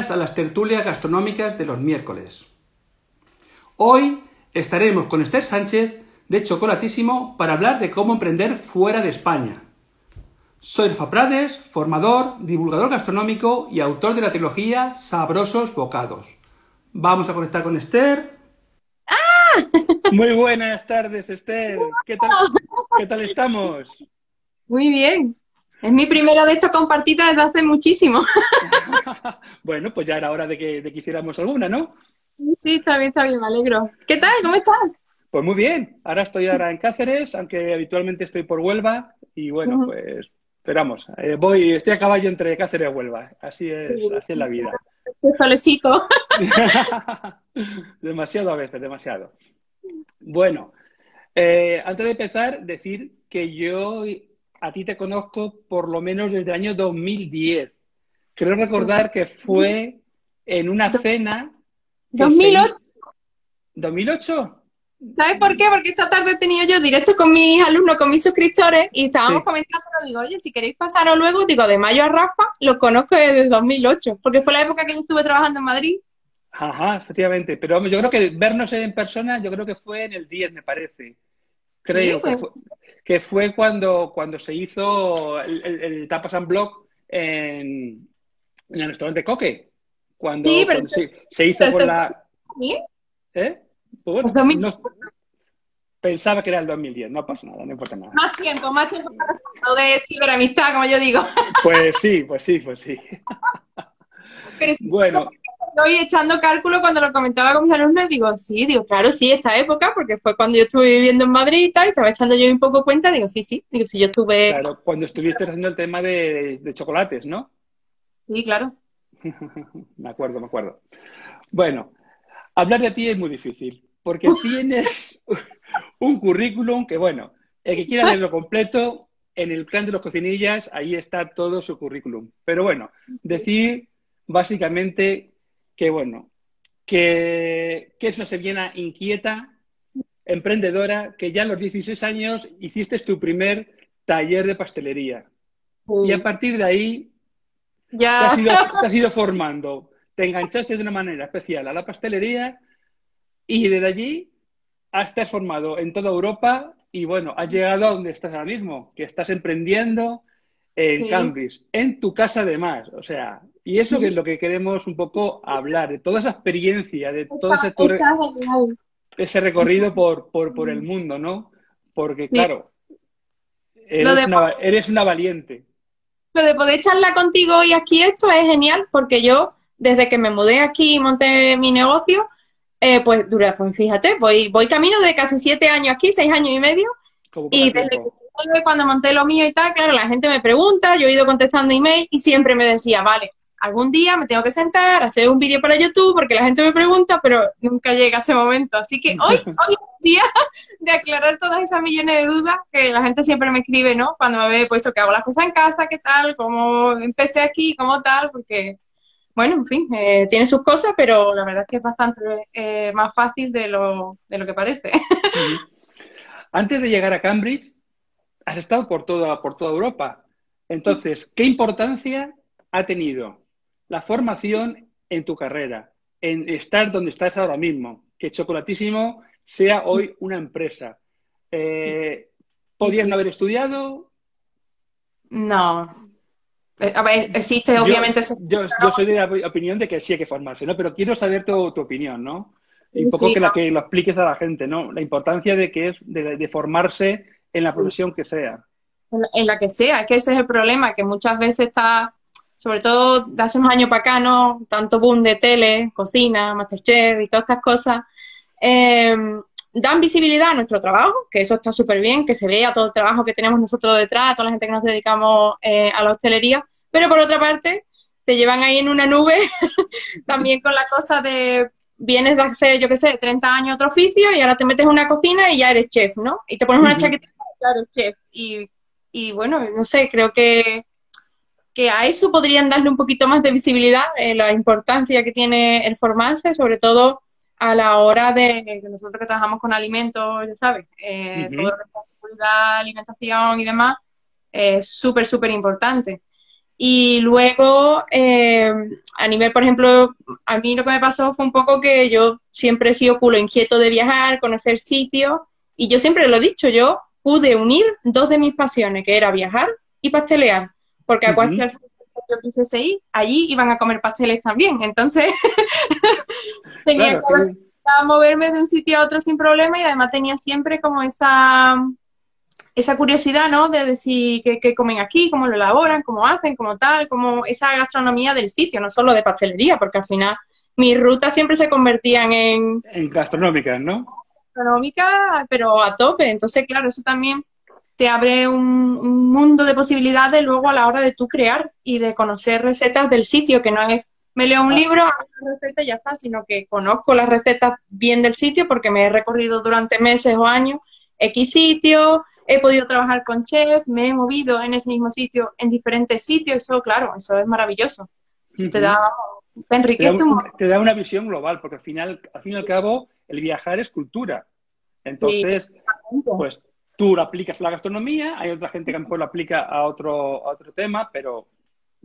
Bienvenidas a las tertulias gastronómicas de los miércoles. Hoy estaremos con Esther Sánchez de Chocolatísimo para hablar de cómo emprender fuera de España. Soy Rafa Prades, formador, divulgador gastronómico y autor de la trilogía Sabrosos Bocados. Vamos a conectar con Esther. ¡Ah! Muy buenas tardes, Esther. ¿Qué tal, ¿Qué tal estamos? Muy bien. Es mi primera de estas compartidas desde hace muchísimo. bueno, pues ya era hora de que, de que hiciéramos alguna, ¿no? Sí, está bien, está bien, me alegro. ¿Qué tal? ¿Cómo estás? Pues muy bien. Ahora estoy ahora en Cáceres, aunque habitualmente estoy por Huelva. Y bueno, pues esperamos. Eh, voy, estoy a caballo entre Cáceres y Huelva. Así es, así es la vida. Solecito. demasiado a veces, demasiado. Bueno, eh, antes de empezar, decir que yo a ti te conozco por lo menos desde el año 2010. Creo recordar que fue en una cena. 2008. ¿2008? ¿Sabes por qué? Porque esta tarde he tenido yo directo con mis alumnos, con mis suscriptores, y estábamos comentando, digo, oye, si queréis pasaros luego, digo, de mayo a Rafa, lo conozco desde 2008, porque fue la época que yo estuve trabajando en Madrid. Ajá, efectivamente. Pero yo creo que vernos en persona, yo creo que fue en el 10, me parece. Creo que, fue, que fue cuando, cuando se hizo el, el, Tapas and Block en, en, el restaurante Coque. Cuando, sí, pero cuando se, se, hizo con la... ¿Eh? Pues bueno, no, pensaba que era el 2010, no pasa nada, no importa nada. Más tiempo, más tiempo para de ciberamistad, como yo digo. Pues sí, pues sí, pues sí. Pero bueno. Estoy echando cálculo cuando lo comentaba con mis alumnos, digo, sí, digo, claro, sí, esta época, porque fue cuando yo estuve viviendo en Madrid y tal, y estaba echando yo un poco cuenta, digo, sí, sí, digo, si yo estuve... Claro, cuando estuviste haciendo el tema de, de chocolates, ¿no? Sí, claro. me acuerdo, me acuerdo. Bueno, hablar de ti es muy difícil, porque tienes un currículum que, bueno, el que quiera leerlo completo, en el clan de los cocinillas, ahí está todo su currículum. Pero bueno, decir básicamente que, bueno, que, que es una sevillana inquieta, emprendedora, que ya a los 16 años hiciste tu primer taller de pastelería. Y a partir de ahí ya. Te, has ido, te has ido formando, te enganchaste de una manera especial a la pastelería y desde allí has transformado en toda Europa y bueno, has llegado a donde estás ahora mismo, que estás emprendiendo en Sí. Cambridge, en tu casa además, o sea, y eso que es lo que queremos un poco hablar, de toda esa experiencia, de todo ese, recorrido por, por, por el mundo, ¿no? Porque claro, eres, de- una, eres una valiente. Lo de poder charlar contigo hoy aquí esto es genial porque yo, desde que me mudé aquí y monté mi negocio, eh, pues dura, pues fíjate, voy, voy camino de casi siete años aquí, seis años y medio, y desde que cuando monté lo mío y tal, claro, la gente me pregunta, yo he ido contestando email y siempre me decía, vale, algún día me tengo que sentar, hacer un vídeo para YouTube porque la gente me pregunta, pero nunca llega ese momento. Así que hoy, hoy es un día de aclarar todas esas millones de dudas que la gente siempre me escribe, ¿no? Cuando me ve, pues, que hago las cosas en casa, qué tal, cómo empecé aquí, cómo tal, porque, bueno, en fin, eh, tiene sus cosas, pero la verdad es que es bastante eh, más fácil de lo, de lo que parece. Antes de llegar a Cambridge, has estado por toda, por toda Europa. Entonces, ¿qué importancia ha tenido la formación en tu carrera, en estar donde estás ahora mismo? Que Chocolatísimo sea hoy una empresa. Eh, ¿Podías no haber estudiado? No. Eh, A ver, existe Yo- obviamente ese- Yo, yo soy de la opinión de que sí hay que formarse, ¿no? Pero quiero saber tu, tu opinión, ¿no? Y un poco Sí, que, la, que lo expliques a la gente, ¿no? La importancia de que es de, de formarse en la profesión que sea. en la- que sea, es que ese es el problema, que muchas veces está, sobre todo de hace unos años para acá, ¿no? Tanto boom de tele, cocina, Masterchef y todas estas cosas, eh, dan visibilidad a nuestro trabajo, que eso está súper bien, que se vea todo el trabajo que tenemos nosotros detrás, toda la gente que nos dedicamos eh, a la hostelería, pero por otra parte, te llevan ahí en una nube también con la cosa de vienes de hacer, yo qué sé, 30 años otro oficio y ahora te metes en una cocina y ya eres chef, ¿no? Y te pones una chaqueta eres chef. Y, y bueno, no sé, creo que, que a eso podrían darle un poquito más de visibilidad, eh, la importancia que tiene el formarse, sobre todo a la hora de que nosotros que trabajamos con alimentos, ya sabes, eh, Ujú. todo lo que es seguridad, alimentación y demás, es súper, súper importante. Y luego, eh, a nivel, por ejemplo, a mí lo que me pasó fue un poco que yo siempre he sido culo inquieto de viajar, conocer sitios, y yo siempre lo he dicho, yo pude unir dos de mis pasiones, que era viajar y pastelear, porque a cualquier sitio que yo quisiese ir, allí iban a comer pasteles también. Entonces, tenía que moverme de un sitio a otro sin problema y además tenía siempre como esa esa curiosidad, ¿no? De decir qué, comen aquí, cómo lo elaboran, cómo hacen, cómo tal, como esa gastronomía del sitio, no solo de pastelería, porque al final mis rutas siempre se convertían en... En gastronómicas, ¿no? Gastronómicas, pero a tope. Entonces, claro, eso también te abre un, mundo de posibilidades luego a la hora de tú crear y de conocer recetas del sitio, que no es me leo un libro, hago una receta y ya está, sino que conozco las recetas bien del sitio porque me he recorrido durante meses o años X sitio, he podido trabajar con chefs, me he movido en ese mismo sitio, en diferentes sitios, eso, claro, eso es maravilloso. Te da, te enriquece te da, te da una visión global, porque al final, al fin y al cabo, el viajar es cultura. Entonces, pues tú lo aplicas a la gastronomía, hay otra gente que a lo mejor lo aplica a otro, otro tema, pero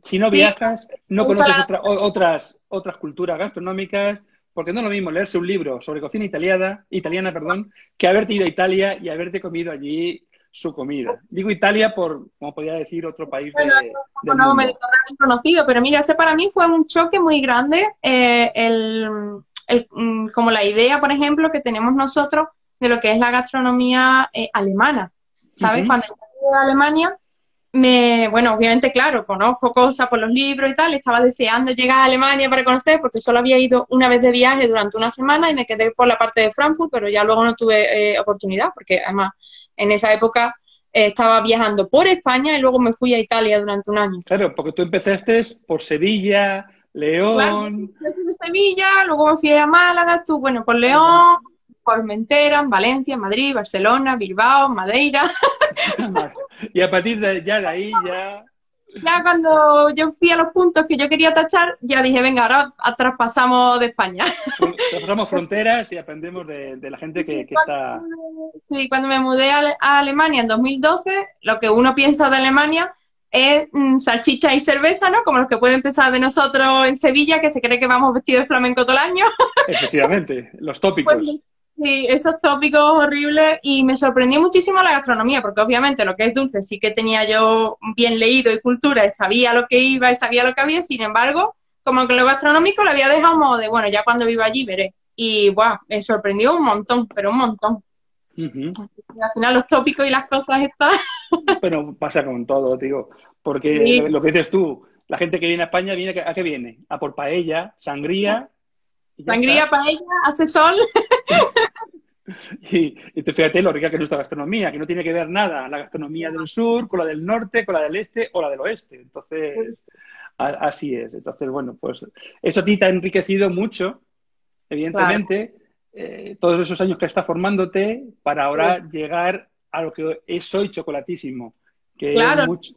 si no viajas, no conoces otras, otras culturas gastronómicas, porque no es lo mismo leerse un libro sobre cocina italiana, italiana perdón, que haberte ido a Italia y haberte comido allí su comida. Digo Italia por, como podría decir, otro país bueno, de, no, mediterráneo conocido, pero mira, ese para mí fue un choque muy grande, eh, el, mm, como la idea, por ejemplo, que tenemos nosotros de lo que es la gastronomía eh, alemana. ¿Sabes? Cuando llegué a Alemania, me, bueno, obviamente, claro, conozco cosas por los libros y tal, estaba deseando llegar a Alemania para conocer, porque solo había ido una vez de viaje durante una semana y me quedé por la parte de Frankfurt, pero ya luego no tuve eh, oportunidad, porque además en esa época eh, estaba viajando por España y luego me fui a Italia durante un año. Claro, porque tú empezaste por Sevilla, León. Claro, de Sevilla, luego me fui a Málaga, tú, bueno, por León, Formentera, Valencia, Madrid, Barcelona, Bilbao, Madeira. y a partir de ya de ahí ya ya cuando yo fui a los puntos que yo quería tachar, ya dije, venga, ahora traspasamos de España. Traspasamos fronteras y aprendemos de, la gente que, está... Sí, cuando me mudé a, Alemania en 2012, lo que uno piensa de Alemania es mm, salchicha y cerveza, ¿no? Como los que pueden empezar de nosotros en Sevilla, que se cree que vamos vestidos de flamenco todo el año. Efectivamente, los tópicos. Pues, Sí, esos tópicos horribles y me sorprendió muchísimo la gastronomía, porque obviamente lo que es dulce sí que tenía yo bien leído y cultura y sabía lo que iba y sabía lo que había, sin embargo, como que lo gastronómico lo había dejado de, bueno, ya cuando viva allí veré. Y, wow, me sorprendió un montón, pero un montón. Al final los tópicos y las cosas están... pero pasa con todo, digo, porque lo que dices tú, la gente que viene a España, viene ¿a qué viene? A por paella, sangría Sangría, paella, hace sol. y, te fíjate lo rica que es nuestra gastronomía, que no tiene que ver nada la gastronomía del sur con la del norte, con la del este o la del oeste. Entonces, así es. Entonces, bueno, pues eso a ti te ha enriquecido mucho, evidentemente, eh, todos esos años que estás formándote para ahora llegar a lo que es hoy chocolatísimo, que es mucho,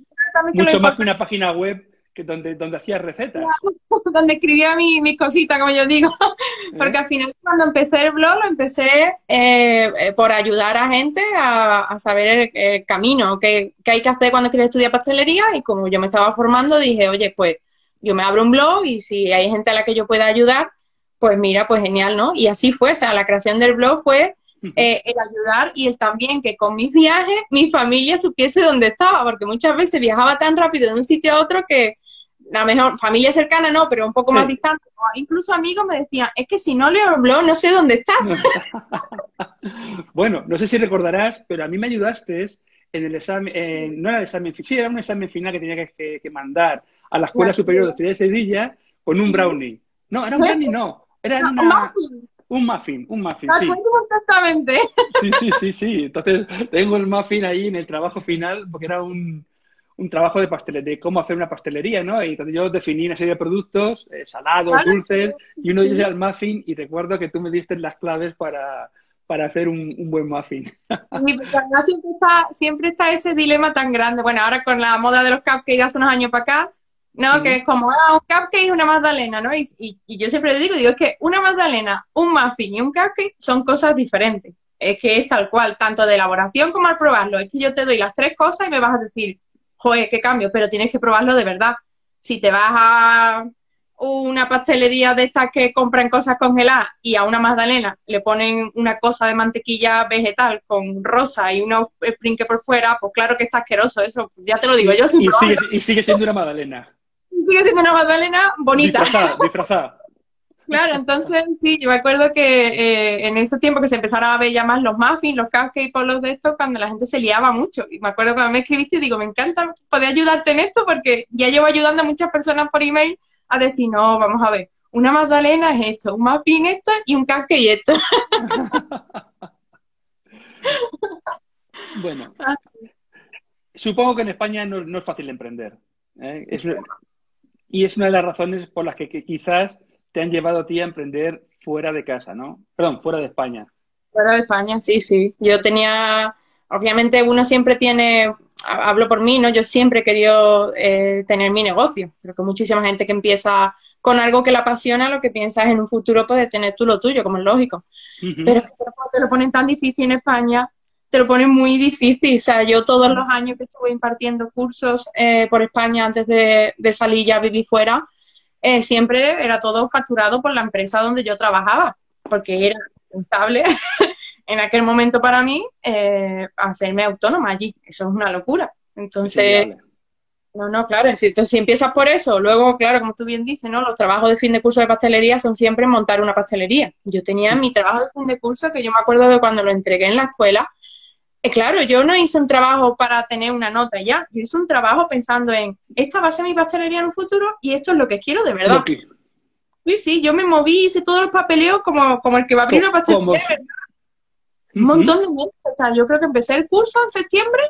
mucho más que una página web donde, donde hacías recetas. donde escribía mi, mis cositas, como yo digo. Porque ¿Eh? al final cuando empecé el blog lo empecé eh, eh, por ayudar a gente a, saber el, camino que, hay que hacer cuando quieres estudiar pastelería y como yo me estaba formando dije, oye, pues yo me abro un blog y si hay gente a la que yo pueda ayudar, pues mira, pues genial, ¿no? Y así fue, o sea, la creación del blog fue el ayudar y el también que con mis viajes mi familia supiese dónde estaba, porque muchas veces viajaba tan rápido de un sitio a otro que la mejor familia cercana no, pero un poco más distante, incluso amigos me decían, es que si no leo el blog no sé dónde estás. bueno, no sé si recordarás, pero a mí me ayudaste en el examen, no era el examen, sí, era un examen final que tenía que, mandar a la Escuela Superior de Hostelería de Sevilla con un brownie. No, era un brownie, no, era una... Un muffin. Un muffin, un muffin, sí. Exactamente. Sí, sí, sí, sí. Entonces tengo el muffin ahí en el trabajo final porque era un, un trabajo de pastelería, de cómo hacer una pastelería, ¿no? Y entonces yo definí una serie de productos, eh, salados, dulces, y uno de ellos era el muffin, y recuerdo que tú me diste las claves para, para hacer un, buen muffin. siempre está, siempre está ese dilema tan grande. Bueno, ahora con la moda de los cupcakes hace unos años para acá, ¿no? Que es como, ah, un cupcake y una magdalena, ¿no? Y, y, yo siempre digo, digo, es que una magdalena, un muffin y un cupcake son cosas diferentes. Es que es tal cual, tanto de elaboración como al probarlo. Es que yo te doy las tres cosas y me vas a decir, joder, qué cambio, pero tienes que probarlo de verdad. si te vas a una pastelería de estas que compran cosas congeladas y a una magdalena le ponen una cosa de mantequilla vegetal con rosa y unos sprinque por fuera, pues claro que está asqueroso eso, ya te lo digo yo. Y, sigue, y sigue siendo una magdalena. Sigue siendo una magdalena bonita. Disfrazada, disfrazada. Claro, entonces sí, yo me acuerdo que eh, en ese tiempo que se empezaron a ver ya más los muffins, los cupcakes, por los de estos, cuando la gente se liaba mucho. Y me acuerdo cuando me escribiste y digo, me encanta poder ayudarte en esto porque ya llevo ayudando a muchas personas por email a decir, no, vamos a ver, una magdalena es esto, un muffin esto y un cupcake esto. bueno, supongo que en España no, es fácil emprender. ¿eh? Y es una de las razones por las que quizás te han llevado a ti a emprender fuera de casa, ¿no? Perdón, fuera de España. Fuera de España, sí, sí. Yo tenía, obviamente uno siempre tiene, hablo por mí, ¿no? Yo siempre he querido eh, tener mi negocio. Creo que muchísima gente que empieza con algo que la apasiona, lo que piensa es en un futuro puedes tener tú lo tuyo, como es lógico. Pero cuando te lo ponen tan difícil en España, te lo ponen muy difícil. O sea, yo todos los años que estuve impartiendo cursos eh, por España antes de, de salir ya a vivir fuera, eh, siempre era todo facturado por la empresa donde yo trabajaba, porque era rentable en aquel momento para mí eh, hacerme autónoma allí. Eso es una locura. Entonces, no, no, claro, si, si empiezas por eso, luego, claro, como tú bien dices, ¿no? Los trabajos de fin de curso de pastelería son siempre montar una pastelería. Yo tenía mi trabajo de fin de curso que yo me acuerdo de cuando lo entregué en la escuela, eh, claro, yo no hice un trabajo para tener una nota ya, yo hice un trabajo pensando en, esta va a ser mi pastelería en un futuro y esto es lo que quiero de verdad. Sí, sí, yo me moví, hice todos los papeleos como, como el que va a abrir una pastelería verdad. Un montón de meses, o sea, yo creo que empecé el curso en septiembre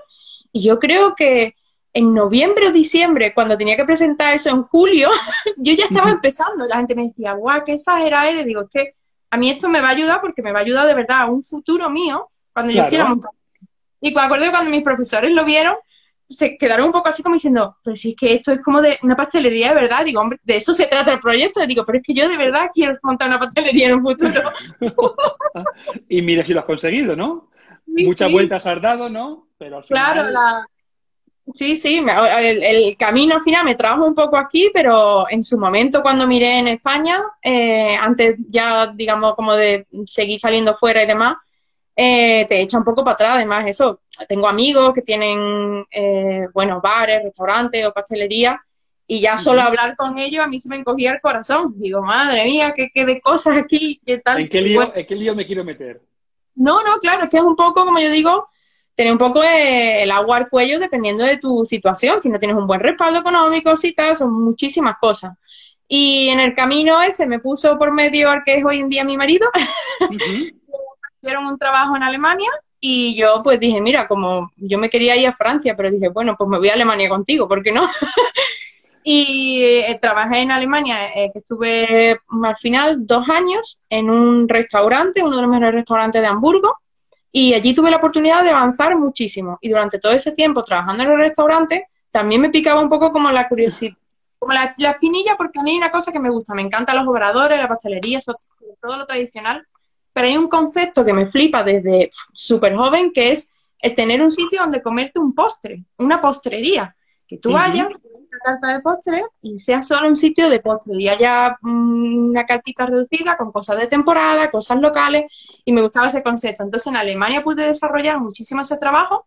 y yo creo que en noviembre o diciembre, cuando tenía que presentar eso en julio, yo ya estaba empezando. La gente me decía, guau, qué exagerada eres. Digo, es que a mí esto me va a ayudar porque me va a ayudar de verdad a un futuro mío cuando yo quiera montar y me acuerdo cuando mis profesores lo vieron, se quedaron un poco así como diciendo, pero si es que esto es como de una pastelería de verdad. Digo, hombre, de eso se trata el proyecto. Digo, pero es que yo de verdad quiero montar una pastelería en un futuro. y mira si lo has conseguido, ¿no? Muchas vueltas has dado, ¿no? Pero Claro, la... Sí, sí, el, camino al final me trajo un poco aquí, pero en su momento cuando miré en España, eh, antes ya, digamos, como de seguir saliendo fuera y demás, eh, te echa un poco para atrás. Además, eso, tengo amigos que tienen, eh, bueno, bares, restaurantes o pastelería, y ya solo hablar con ellos a mí se me encogía el corazón. Digo, madre mía, qué, qué de cosas aquí, qué tal. ¿En qué, lío, ¿En qué lío me quiero meter? No, no, claro, es que es un poco, como yo digo, tener un poco el agua al cuello dependiendo de tu situación. Si no tienes un buen respaldo económico, si tal, son muchísimas cosas. Y en el camino ese me puso por medio al que es hoy en día mi marido. Dieron un trabajo en Alemania y yo pues dije, mira, como yo me quería ir a Francia, pero dije, bueno, pues me voy a Alemania contigo, ¿por qué no? y eh, trabajé en Alemania, eh, que estuve al final dos años en un restaurante, uno de los mejores restaurantes de Hamburgo, y allí tuve la oportunidad de avanzar muchísimo. Y durante todo ese tiempo trabajando en el restaurante, también me picaba un poco como la curiosidad, como la, la espinilla, porque a mí hay una cosa que me gusta, me encantan los obradores, la pastelería, todo lo tradicional, pero hay un concepto que me flipa desde súper joven, que es el tener un sitio donde comerte un postre, una postrería. Que tú vayas, una carta de postre y sea solo un sitio de postre y haya mm, una cartita reducida con cosas de temporada, cosas locales y me gustaba ese concepto. Entonces en Alemania pude desarrollar muchísimo ese trabajo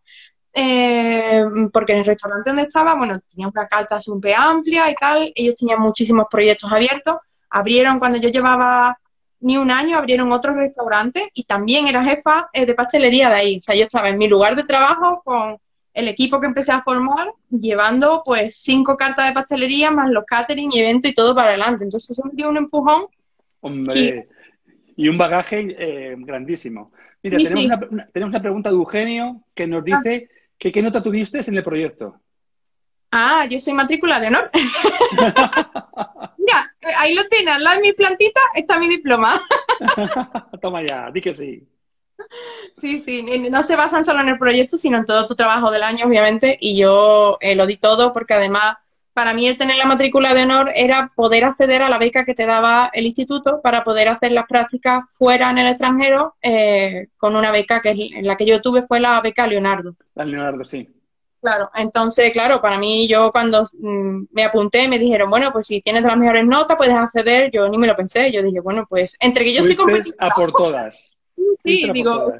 eh, porque en el restaurante donde estaba, bueno, tenía una carta súper amplia y tal, ellos tenían muchísimos proyectos abiertos. Abrieron cuando yo llevaba ni un año abrieron otro restaurante y también era jefa eh, de pastelería de ahí. O sea, yo estaba en mi lugar de trabajo con el equipo que empecé a formar, llevando pues cinco cartas de pastelería más los catering y evento y todo para adelante. Entonces eso me dio un empujón. Hombre, y, un bagaje eh, grandísimo. Mira, tenemos, Una, tenemos, una, pregunta de Eugenio que nos dice ah. que qué nota tuviste en el proyecto. Ah, yo soy matrícula de honor. Mira, ahí lo tienes, al lado de mi plantita está mi diploma. Toma ya, di que sí. Sí, sí, no se basan solo en el proyecto, sino en todo tu trabajo del año, obviamente, y yo eh, lo di todo porque además para mí el tener la matrícula de honor era poder acceder a la beca que te daba el instituto para poder hacer las prácticas fuera en el extranjero eh, con una beca que es la que yo tuve fue la beca Leonardo. La Leonardo, sí. Claro, entonces, claro, para mí, yo cuando mm, me apunté, me dijeron, bueno, pues si tienes las mejores notas, puedes acceder. Yo ni me lo pensé. Yo dije, bueno, pues entre que yo soy competitiva. A por todas. Sí, digo,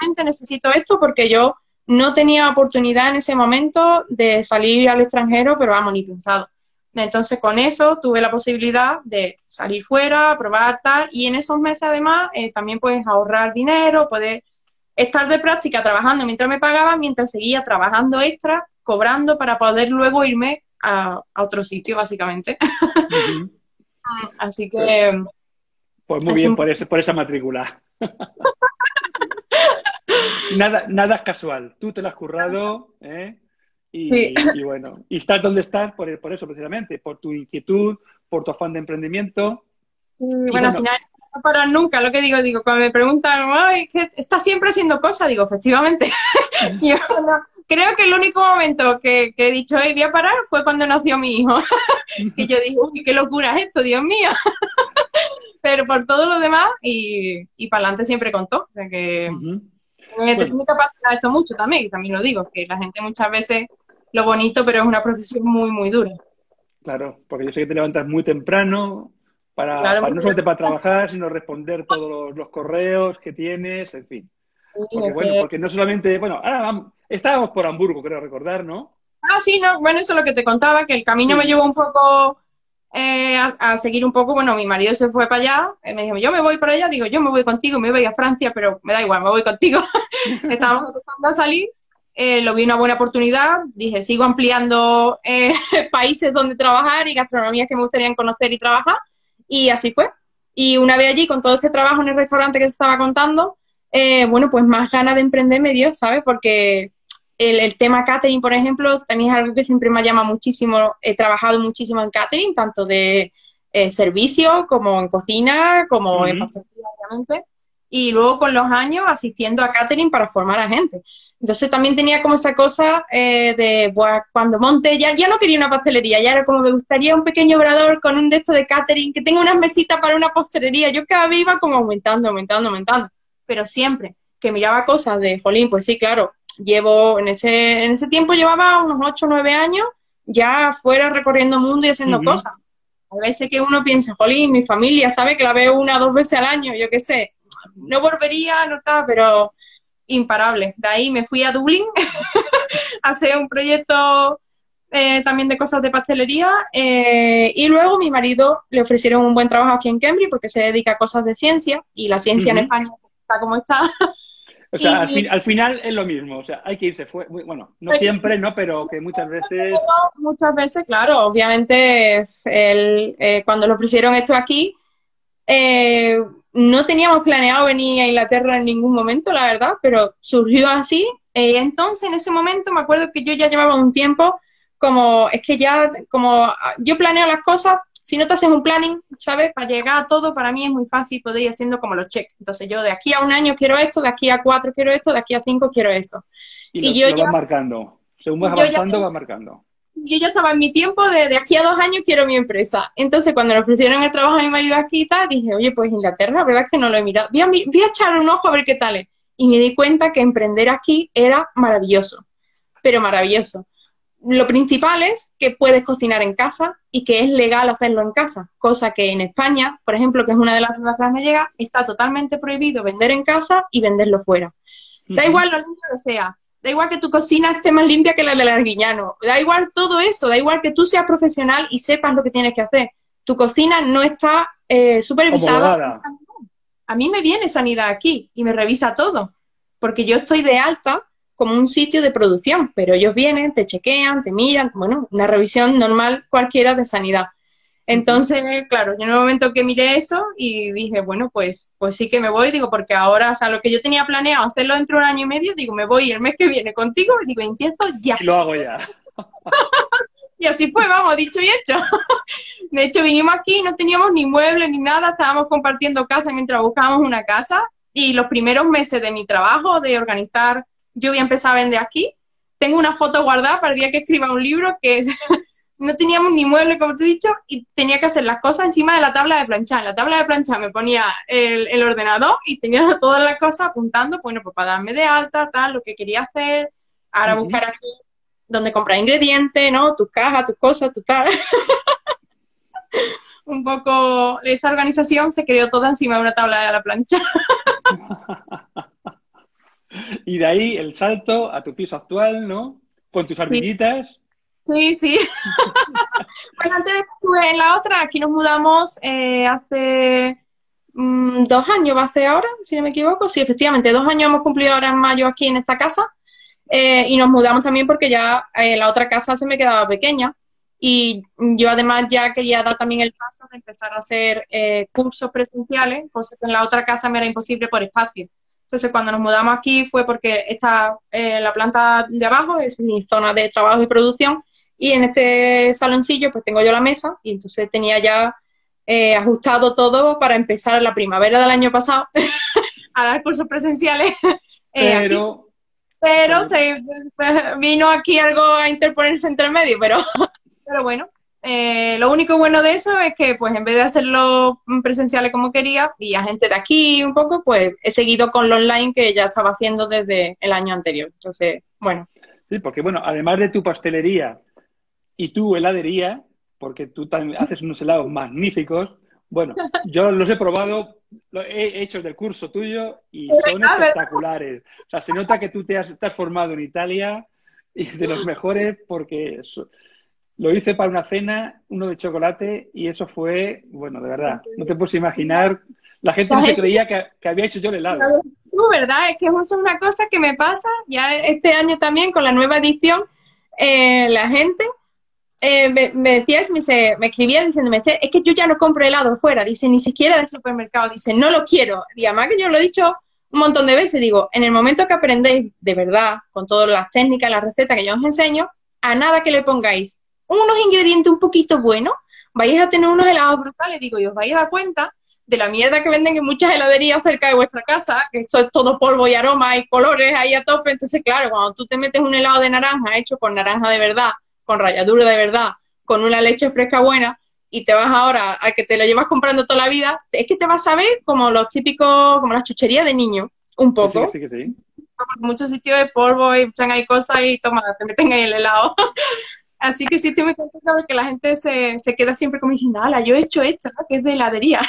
realmente necesito esto porque yo no tenía oportunidad en ese momento de salir al extranjero, pero vamos, ni pensado. Entonces, con eso tuve la posibilidad de salir fuera, probar tal, y en esos meses además eh, también puedes ahorrar dinero, puedes estar de práctica trabajando mientras me pagaban, mientras seguía trabajando extra, cobrando para poder luego irme a, otro sitio, básicamente. Así que... Pues muy bien por, ese, por esa matrícula. nada, nada es casual. Tú te lo has currado, ¿eh? Y, bueno, y estás donde estás por, por eso precisamente, por tu inquietud, por tu afán de emprendimiento. bueno, al final no parar nunca, lo que digo, digo, cuando me preguntan, Ay, está siempre haciendo cosas, digo, efectivamente. Yo creo que el único momento que, he dicho, hey, voy a parar fue cuando nació mi hijo. que yo digo, uy, qué locura es esto, Dios mío. Pero por todo lo demás, y, y para adelante siempre contó. O sea que te tiene que apasionar esto mucho también, y también lo digo, que la gente muchas veces lo bonito, pero es una profesión muy, muy dura. Claro, porque yo sé que te levantas muy temprano, para, no solamente para trabajar, sino responder todos los, correos que tienes, en fin. Porque, bueno, porque no solamente, bueno, ahora estábamos por Hamburgo, creo recordar, ¿no? Ah, sí, no, bueno, eso es lo que te contaba, que el camino me llevó un poco eh, a, seguir un poco, bueno, mi marido se fue para allá, eh, me dijo, yo me voy para allá, digo, yo me voy contigo, me voy a Francia, pero me da igual, me voy contigo. Estábamos empezando a salir, eh, lo vi una buena oportunidad, dije, sigo ampliando países donde trabajar y gastronomías que me gustaría conocer y trabajar, y así fue. Y una vez allí, con todo este trabajo en el restaurante que se estaba contando, eh, bueno, pues más ganas de emprender me dio, ¿sabes? Porque el, tema catering, por ejemplo, también es algo que siempre me llama muchísimo. He trabajado muchísimo en catering, tanto de eh, servicio como en cocina, como en pastelería, obviamente. Y luego con los años asistiendo a catering para formar a gente. Entonces también tenía como esa cosa eh, de, cuando monte, ya, ya no quería una pastelería, ya era como me gustaría un pequeño obrador con un de de catering, que tenga unas mesitas para una postelería. Yo cada vez iba como aumentando, aumentando, aumentando. Pero siempre que miraba cosas de, jolín, pues sí, claro, llevo, en ese, en ese tiempo llevaba unos 8 o 9 años ya fuera recorriendo el mundo y haciendo cosas. A veces que uno piensa, jolín, mi familia sabe que la veo una o dos veces al año, yo qué sé, no volvería, no estaba, pero imparable. De ahí me fui a Dublín a hacer un proyecto eh, también de cosas de pastelería eh, y luego mi marido le ofrecieron un buen trabajo aquí en Cambridge porque se dedica a cosas de ciencia y la ciencia en España está como está. O sea, al, final es lo mismo, o sea, hay que irse, fue, bueno, no siempre, ¿no? Pero que muchas veces... Muchas veces, claro, obviamente el, eh, cuando le ofrecieron esto aquí, eh, no teníamos planeado venir a Inglaterra en ningún momento, la verdad, pero surgió así. Eh, entonces, en ese momento, me acuerdo que yo ya llevaba un tiempo como, es que ya, como yo planeo las cosas, si no te haces un planning, ¿sabes? Para llegar a todo, para mí es muy fácil poder ir haciendo como los checks. Entonces, yo de aquí a un año quiero esto, de aquí a cuatro quiero esto, de aquí a cinco quiero eso. Y, yo ya... marcando. Según vas avanzando, va marcando yo ya estaba en mi tiempo de, de aquí a dos años quiero mi empresa. Entonces, cuando le ofrecieron el trabajo a mi marido aquí y tal, dije, oye, pues Inglaterra, la verdad es que no lo he mirado. Voy a, voy a echar un ojo a ver qué tal es. Y me di cuenta que emprender aquí era maravilloso, pero maravilloso. Lo principal es que puedes cocinar en casa y que es legal hacerlo en casa, cosa que en España, por ejemplo, que es una de las dudas que me llega, está totalmente prohibido vender en casa y venderlo fuera. Da igual lo limpio que sea, da igual que tu cocina esté más limpia que la del arguiñano, da igual todo eso, da igual que tú seas profesional y sepas lo que tienes que hacer. Tu cocina no está eh, supervisada. A mí me viene sanidad aquí y me revisa todo, porque yo estoy de alta como un sitio de producción, pero ellos vienen, te chequean, te miran, bueno, una revisión normal cualquiera de sanidad. Entonces, claro, yo en el momento que miré eso y dije, bueno, pues, pues sí que me voy, digo, porque ahora, o sea, lo que yo tenía planeado hacerlo dentro de un año y medio, digo, me voy el mes que viene contigo, y digo, empiezo ya. lo hago ya. y así fue, vamos, dicho y hecho. de hecho, vinimos aquí, no teníamos ni muebles ni nada, estábamos compartiendo casa mientras buscábamos una casa y los primeros meses de mi trabajo, de organizar, yo voy a empezar a vender aquí. Tengo una foto guardada para el día que escriba un libro que no teníamos ni mueble, como te he dicho, y tenía que hacer las cosas encima de la tabla de planchar. En la tabla de planchar me ponía el, ordenador y tenía todas las cosas apuntando, bueno, pues para darme de alta, tal, lo que quería hacer, ahora buscar aquí donde compras ingredientes, ¿no? Tus cajas, tus cosas, tu tal. un poco esa organización se creó toda encima de una tabla de la plancha. y de ahí el salto a tu piso actual, ¿no? Con tus armillitas. Sí, sí. bueno, antes de que estuve en la otra, aquí nos mudamos eh, hace mm, dos años, va a ser ahora, si no me equivoco. Sí, efectivamente, dos años hemos cumplido ahora en mayo aquí en esta casa. Eh, y nos mudamos también porque ya eh, la otra casa se me quedaba pequeña. Y yo además ya quería dar también el paso de empezar a hacer cursos presenciales, cosa que en la otra casa me era imposible por espacio. Entonces, cuando nos mudamos aquí fue porque esta, la planta de abajo es mi zona de trabajo y producción y en este saloncillo pues tengo yo la mesa y entonces tenía ya eh, ajustado todo para empezar la primavera del año pasado a dar cursos presenciales. Eh, pero, pero se, pues, vino aquí algo a interponerse entre medio, pero, pero bueno. Eh, lo único bueno de eso es que, pues, en vez de hacerlo presenciales como quería y a gente de aquí un poco, pues, he seguido con lo online que ya estaba haciendo desde el año anterior. Entonces, bueno. Sí, porque, bueno, además de tu pastelería y tu heladería, porque tú también haces unos helados magníficos. Bueno, yo los he probado, los he hecho del curso tuyo y son espectaculares. O sea, se nota que tú te has, formado en Italia y de los mejores porque lo hice para una cena, uno de chocolate y eso fue, bueno, de verdad, no te puedes imaginar. La gente no se creía que, había hecho yo el helado. Tú, ¿verdad? Es que eso es una cosa que me pasa ya este año también con la nueva edición. Eh, la gente eh, me, me, decías, me, me escribía diciéndome, es que yo ya no compro helado fuera, dice, ni siquiera del supermercado, dice, no lo quiero. Y además que yo lo he dicho un montón de veces, digo, en el momento que aprendéis de verdad, con todas las técnicas, las recetas que yo os enseño, a nada que le pongáis unos ingredientes un poquito buenos, vais a tener unos helados brutales, digo, y os vais a dar cuenta de la mierda que venden en muchas heladerías cerca de vuestra casa, que esto es todo polvo y aroma y colores ahí a tope, entonces claro, cuando tú te metes un helado de naranja hecho con naranja de verdad, con ralladura de verdad, con una leche fresca buena, y te vas ahora al que te lo llevas comprando toda la vida, es que te vas a ver como los típicos, como las chucherías de niño, un poco. Sí, sí, sí. Muchos sitios de polvo y echan ahí cosas y toma, te meten ahí el helado. Así que sí estoy muy contenta porque la gente se, se queda siempre como diciendo, hala, yo he hecho esto, ¿no? que es de heladería.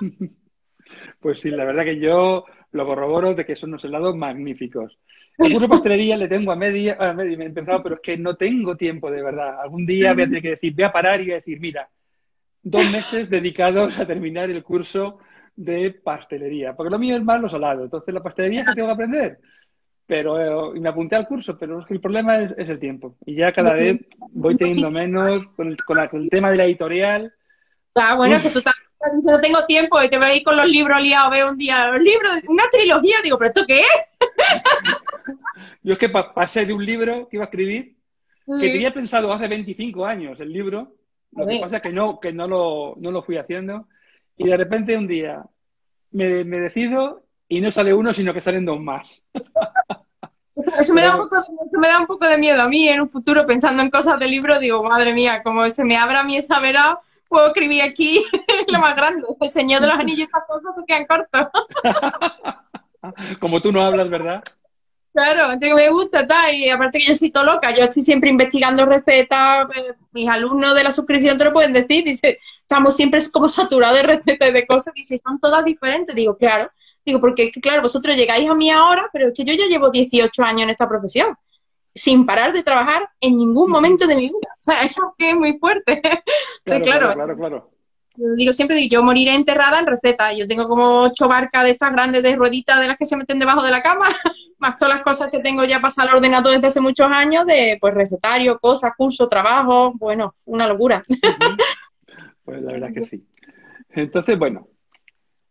pues sí, la verdad que yo lo corroboro de que son unos helados magníficos. El curso de pastelería le tengo a media, a media, me he pensado, pero es que no tengo tiempo de verdad. Algún día voy a tener que decir, voy a parar y voy a decir, mira, dos meses dedicados a terminar el curso de pastelería. Porque lo mío es más lo salado. Entonces, la pastelería es que tengo que aprender. Pero, eh, y me apunté al curso, pero es que el problema es, el tiempo. Y ya cada vez voy teniendo menos con el, con, el tema de la editorial. Ah, bueno, es que tú también dices, no tengo tiempo y te voy a ir con los libros liados, veo un día los libros, una trilogía, digo, ¿pero esto qué es? Yo es que pasé de un libro que iba a escribir, que tenía pensado hace 25 años el libro, lo que pasa es que no, que no lo, no lo fui haciendo, y de repente un día me, me decido y no sale uno, sino que salen dos más. Eso me, da un poco, me da un poco de miedo a mí en un futuro pensando en cosas del libro, digo, madre mía, como se me abra a mí esa vera, puedo escribir aquí lo más grande. El Señor de los Anillos y estas cosas se quedan cortos. como tú no hablas, ¿verdad? Claro, entre que me gusta, tal, y aparte que yo soy todo loca, yo estoy siempre investigando recetas, eh, mis alumnos de la suscripción te lo pueden decir, dice, estamos siempre como saturados de recetas y de cosas, dice, son todas diferentes, digo, claro, digo, porque claro, vosotros llegáis a mí ahora, pero es que yo ya llevo 18 años en esta profesión, sin parar de trabajar en ningún momento de mi vida, o sea, es que es muy fuerte, claro, claro, claro, claro digo siempre, yo moriré enterrada en recetas. Yo tengo como ocho barcas de estas grandes de rueditas de las que se meten debajo de la cama, más todas las cosas que tengo ya pasadas al ordenador desde hace muchos años de pues recetario, cosas, curso, trabajo, bueno, una locura. Pues la verdad que sí. Entonces, bueno,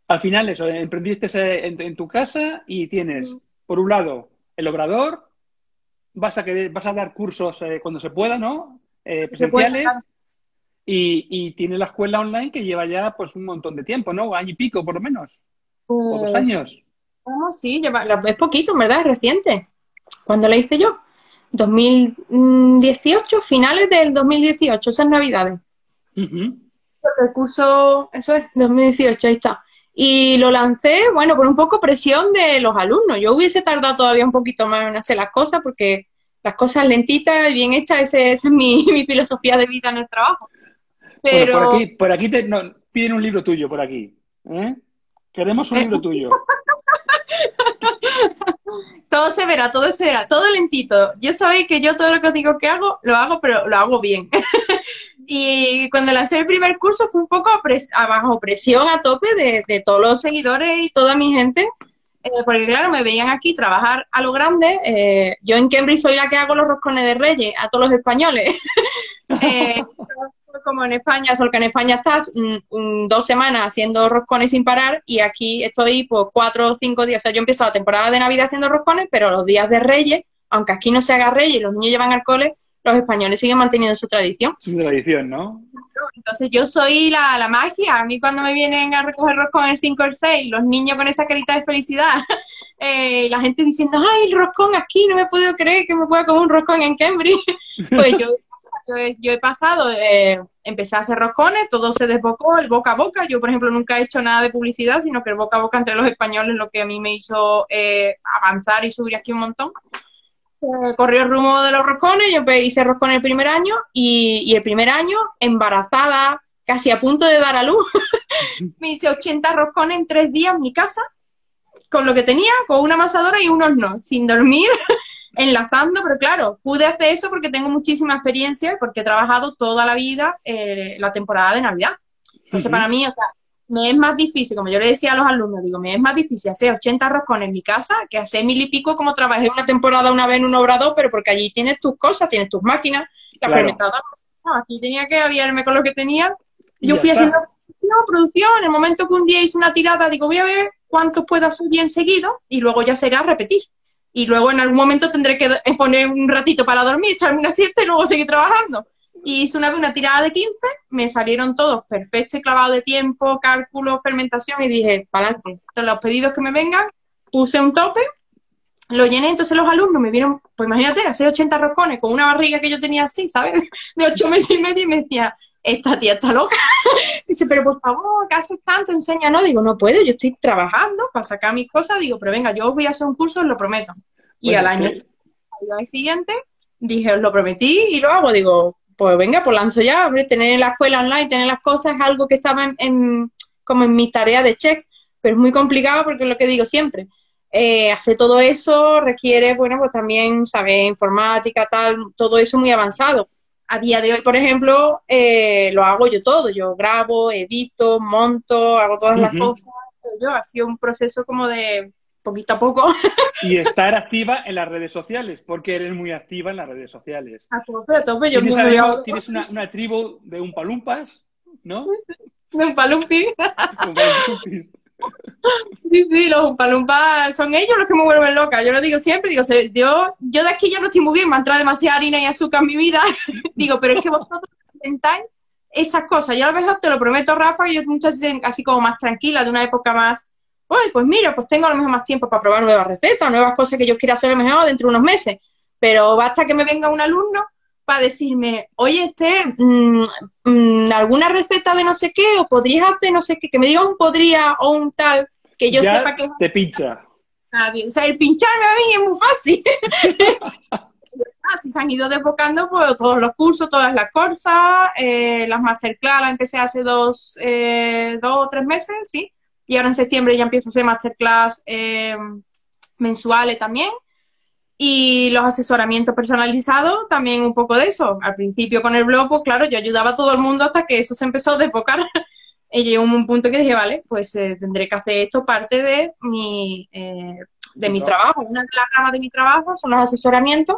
al final eso, emprendiste en, tu casa y tienes, por un lado, el obrador, vas a, vas a dar cursos eh, cuando se pueda, ¿no? Eh, presenciales. Y, y, tiene la escuela online que lleva ya pues un montón de tiempo, ¿no? Año y pico, por lo menos. o dos pues, años. sí, lleva, es poquito, ¿verdad? Es reciente. ¿Cuándo la hice yo? 2018, finales del 2018, esas navidades. El curso, eso es, 2018, ahí está. Y lo lancé, bueno, por un poco presión de los alumnos. Yo hubiese tardado todavía un poquito más en hacer las cosas porque las cosas lentitas y bien hechas, esa es mi, filosofía de vida en el trabajo. Pero... por aquí, por aquí te, piden un libro tuyo, por aquí. ¿eh? Queremos un eh. libro tuyo. todo se verá, todo se verá, todo lentito. Yo sabéis que yo todo lo que os digo que hago, lo hago, pero lo hago bien. y cuando lancé el primer curso fue un poco a, bajo presión a tope de, todos los seguidores y toda mi gente. Eh, porque claro, me veían aquí trabajar a lo grande. Eh, yo en Cambridge soy la que hago los roscones de reyes a todos los españoles. eh, como en España, solo que en España estás mm, dos semanas haciendo roscones sin parar y aquí estoy pues cuatro o cinco días. O sea, yo empiezo la temporada de Navidad haciendo roscones, pero los días de Reyes, aunque aquí no se haga Reyes y los niños llevan al cole, los españoles siguen manteniendo su tradición. Su tradición, ¿no? Entonces yo soy la, la magia. A mí cuando me vienen a recoger roscón el 5 o el 6, los niños con esa carita de felicidad, eh, la gente diciendo, ay, el roscón aquí, no me puedo creer que me pueda comer un roscón en Cambridge. pues yo yo he, pasado, eh, empecé a hacer roscones, todo se desbocó, el boca a boca. Yo, por ejemplo, nunca he hecho nada de publicidad, sino que el boca a boca entre los españoles lo que a mí me hizo eh, avanzar y subir aquí un montón. Eh, corrió el rumbo de los roscones, yo hice roscones el primer año y, el primer año, embarazada, casi a punto de dar a luz, me hice 80 roscones en tres días en mi casa, con lo que tenía, con una amasadora y unos no, sin dormir enlazando, pero claro, pude hacer eso porque tengo muchísima experiencia, porque he trabajado toda la vida eh, la temporada de Navidad. Entonces, para mí, o sea, me es más difícil, como yo le decía a los alumnos, digo, me es más difícil hacer 80 roscones en mi casa que hacer mil y pico como trabajé una temporada una vez en un obrador, pero porque allí tienes tus cosas, tienes tus máquinas, la fermentadora. aquí tenía que aviarme con lo que tenía. Yo fui haciendo producción, en el momento que un día hice una tirada, digo, voy a ver cuánto puedo hacer bien seguido y luego ya será repetir y luego en algún momento tendré que poner un ratito para dormir, echarme una siesta y luego seguir trabajando. Y hice una vez una tirada de 15, me salieron todos perfectos y clavados de tiempo, cálculos, fermentación y dije, para adelante. Entonces los pedidos que me vengan, puse un tope, lo llené, entonces los alumnos me vieron, pues imagínate, hacer 80 roscones con una barriga que yo tenía así, ¿sabes? De 8 meses y medio y me decía, esta tía está loca. Dice, pero por favor, ¿qué haces tanto? Enseña, no, digo, no puedo, yo estoy trabajando para sacar mis cosas, digo, pero venga, yo os voy a hacer un curso, os lo prometo. Y al año, siguiente dije, os lo prometí y lo hago, digo, pues venga, pues lanzo ya, tener la escuela online, tener las cosas es algo que estaba en, como en mi tarea de check, pero es muy complicado porque es lo que digo siempre. Eh, hacer todo eso requiere, bueno, pues también saber informática, tal, todo eso muy avanzado a día de hoy, por ejemplo, eh, lo hago yo todo. Yo grabo, edito, monto, hago todas las cosas. Yo ha sido un proceso como de poquito a poco. Y estar activa en las redes sociales, porque eres muy activa en las redes sociales. A tope, a tope. Yo ¿Tienes, tienes una, una, tribu de un palumpas, ¿no? De un palumpi. Sí, sí, los palumpas son ellos los que me vuelven loca. Yo lo digo siempre, digo, yo, yo de aquí ya no estoy muy bien, me ha entrado demasiada harina y azúcar en mi vida. digo, pero es que vosotros intentáis esas cosas. Yo a veces te lo prometo, Rafa, y yo muchas veces así como más tranquila, de una época más, uy, pues mira, pues tengo a lo mejor más tiempo para probar nuevas recetas, nuevas cosas que yo quiera hacer a lo mejor dentro de unos meses. Pero basta que me venga un alumno para decirme, oye, este, alguna receta de no sé qué, o podrías hacer no sé qué, que me diga un podría o un tal, que yo sepa que... Te pincha. Nadie. O sea, el pincharme a mí es muy fácil. Así se han ido desbocando pues, todos los cursos, todas las cosas, eh, las masterclass las empecé hace dos, eh, dos o tres meses, sí. Y ahora en septiembre ya empiezo a hacer masterclass eh, mensuales también. Y los asesoramientos personalizados, también un poco de eso. Al principio con el blog, pues claro, yo ayudaba a todo el mundo hasta que eso se empezó a desbocar. y llegó un punto que dije, vale, pues eh, tendré que hacer esto parte de mi, eh, de mi trabajo. Una de las ramas de mi trabajo son los asesoramientos,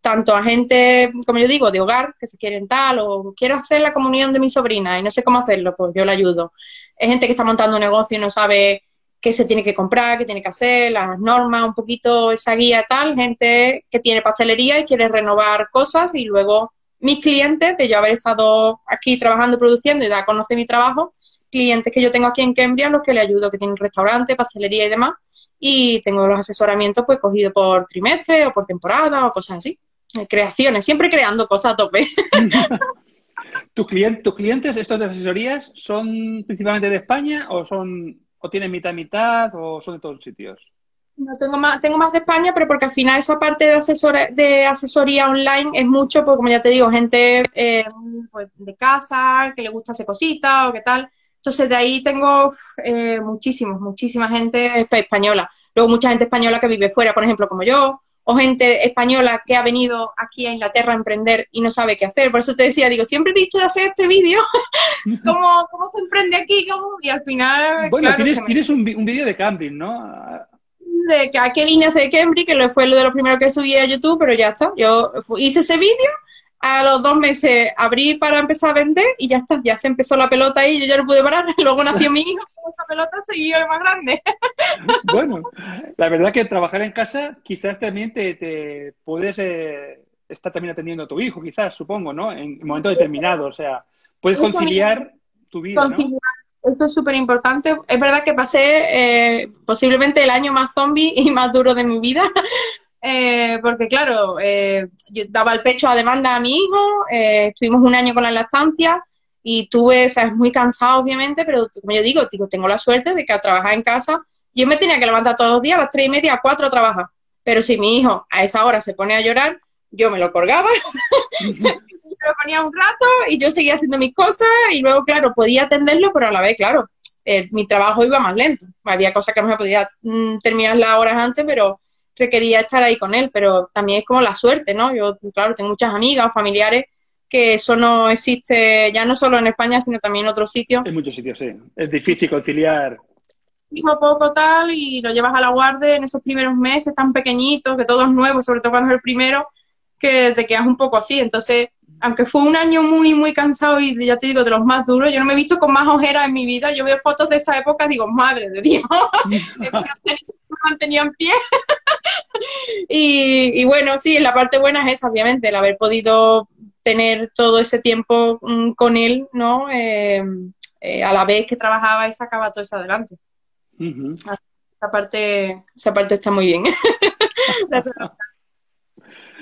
tanto a gente, como yo digo, de hogar, que se quieren tal, o quiero hacer la comunión de mi sobrina y no sé cómo hacerlo, pues yo le ayudo. Hay gente que está montando un negocio y no sabe qué se tiene que comprar, qué tiene que hacer, las normas, un poquito esa guía tal, gente que tiene pastelería y quiere renovar cosas y luego mis clientes, de yo haber estado aquí trabajando, produciendo y dar a conocer mi trabajo, clientes que yo tengo aquí en Cambridge, los que le ayudo, que tienen restaurante, pastelería y demás, y tengo los asesoramientos pues cogidos por trimestre o por temporada o cosas así. Eh, creaciones, siempre creando cosas a tope. ¿Tus, clientes, ¿Tus clientes, estos de asesorías, son principalmente de España o son o tienen mitad mitad o son de todos sitios? No tengo más, tengo más de España, pero porque al final esa parte de, asesora, de asesoría online es mucho, pues como ya te digo, gente eh, pues, de casa, que le gusta hacer cositas o qué tal. Entonces de ahí tengo eh, muchísimos, muchísima gente española. Luego mucha gente española que vive fuera, por ejemplo, como yo, o gente española que ha venido aquí a Inglaterra a emprender y no sabe qué hacer. Por eso te decía, digo, siempre he dicho de hacer este vídeo, ¿Cómo, ¿cómo, se emprende aquí? ¿Cómo? Y al final... Bueno, tienes, tienes un, un vídeo de camping, ¿no? de que a qué líneas de Cambridge, que fue lo de lo primero que subí a YouTube, pero ya está. Yo hice ese vídeo, a los dos meses abrí para empezar a vender y ya está, ya se empezó la pelota y yo ya no pude parar. Luego nació mi hijo, con esa pelota seguía más grande. Bueno, la verdad que trabajar en casa quizás también te, puedes eh, estar también atendiendo a tu hijo, quizás, supongo, ¿no? En un momento determinado, o sea, puedes conciliar tu vida, conciliar esto es súper importante. Es verdad que pasé eh, posiblemente el año más zombie y más duro de mi vida, eh, porque claro, eh, yo daba el pecho a demanda a mi hijo, estuvimos un año con la lactancia y tuve, o sea, es muy cansado obviamente, pero como yo digo, digo, tengo la suerte de que al trabajar en casa, yo me tenía que levantar todos los días a las tres y media, a cuatro a trabajar. Pero si mi hijo a esa hora se pone a llorar, yo me lo colgaba lo ponía un rato y yo seguía haciendo mis cosas y luego, claro, podía atenderlo, pero a la vez, claro, eh, mi trabajo iba más lento. Había cosas que no me podía mm, terminar las horas antes, pero requería estar ahí con él. Pero también es como la suerte, ¿no? Yo, claro, tengo muchas amigas, familiares que eso no existe ya no solo en España, sino también en otros sitios. En muchos sitios, sí. Es difícil conciliar. Hijo poco tal y lo llevas a la guardia en esos primeros meses tan pequeñitos, que todo es nuevo, sobre todo cuando es el primero, que te quedas un poco así. Entonces, aunque fue un año muy, muy cansado y ya te digo, de los más duros, yo no me he visto con más ojeras en mi vida. Yo veo fotos de esa época y digo, madre de Dios, me mantenía en pie. y, bueno, sí, la parte buena es esa, obviamente, el haber podido tener todo ese tiempo mm, con él, ¿no? Eh, eh, a la vez que trabajaba y sacaba todo eso adelante. esa, parte, esa parte está muy bien.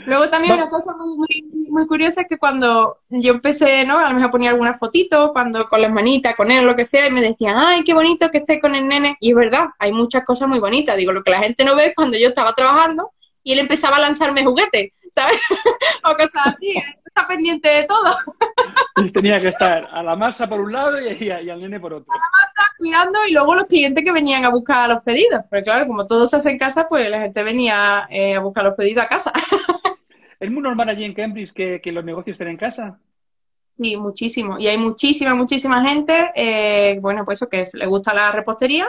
Luego también una cosa muy, muy, curiosa es que cuando yo empecé, ¿no? A lo mejor ponía alguna fotito, cuando con las manitas, con él, lo que sea, y me decían, ay, qué bonito que esté con el nene. Y es verdad, hay muchas cosas muy bonitas. Digo, lo que la gente no ve es cuando yo estaba trabajando y él empezaba a lanzarme juguetes, ¿sabes? o cosas así, está pendiente de todo. y tenía que estar a la masa por un lado y, al nene por otro. A la masa cuidando y luego los clientes que venían a buscar los pedidos. Porque claro, como todo se hace en casa, pues la gente venía eh, a buscar los pedidos a casa. ¿Es muy normal allí en Cambridge que, los negocios estén en casa? Sí, muchísimo. Y hay muchísima, muchísima gente, eh, bueno, pues eso, que le gusta la repostería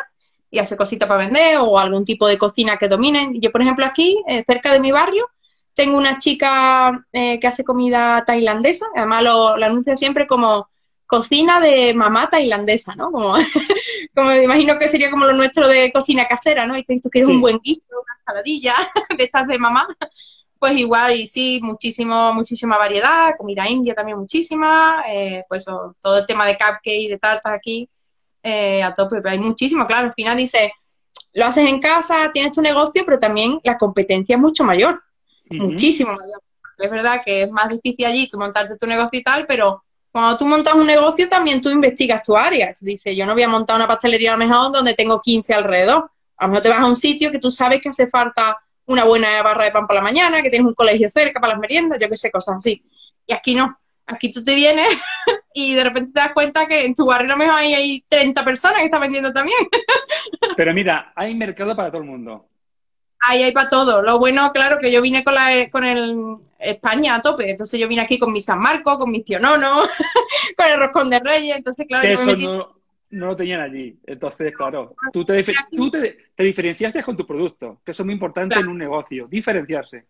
y hace cositas para vender o algún tipo de cocina que dominen. Yo, por ejemplo, aquí, eh, cerca de mi barrio, tengo una chica eh, que hace comida tailandesa, además lo, anuncia siempre como cocina de mamá tailandesa, ¿no? Como, como me imagino que sería como lo nuestro de cocina casera, ¿no? Y tú quieres un buen guiso, una saladilla de estas de mamá pues igual y sí, muchísimo, muchísima variedad, comida india también muchísima, eh, pues todo el tema de cupcake y de tartas aquí eh, a tope, pero hay muchísimo, claro, al final dice, lo haces en casa, tienes tu negocio, pero también la competencia es mucho mayor, muchísimo mayor. Es verdad que es más difícil allí tú montarte tu negocio y tal, pero cuando tú montas un negocio también tú investigas tu área. Dice, yo no voy a montar una pastelería a lo mejor donde tengo 15 alrededor. A lo mejor te vas a un sitio que tú sabes que hace falta una buena barra de pan por la mañana, que tienes un colegio cerca para las meriendas, yo qué sé, cosas así. Y aquí no. Aquí tú te vienes y de repente te das cuenta que en tu barrio a lo mejor hay, hay 30 personas que están vendiendo también. Pero mira, hay mercado para todo el mundo. Ahí hay para todo. Lo bueno, claro, que yo vine con la con el España a tope. Entonces yo vine aquí con mi San Marco, con mis piononos, con el roscón de reyes. Entonces, claro, yo me metí no lo tenían allí. Entonces, claro, tú te, tú te, diferenciaste con tu producto, que eso es muy importante en un negocio, diferenciarse.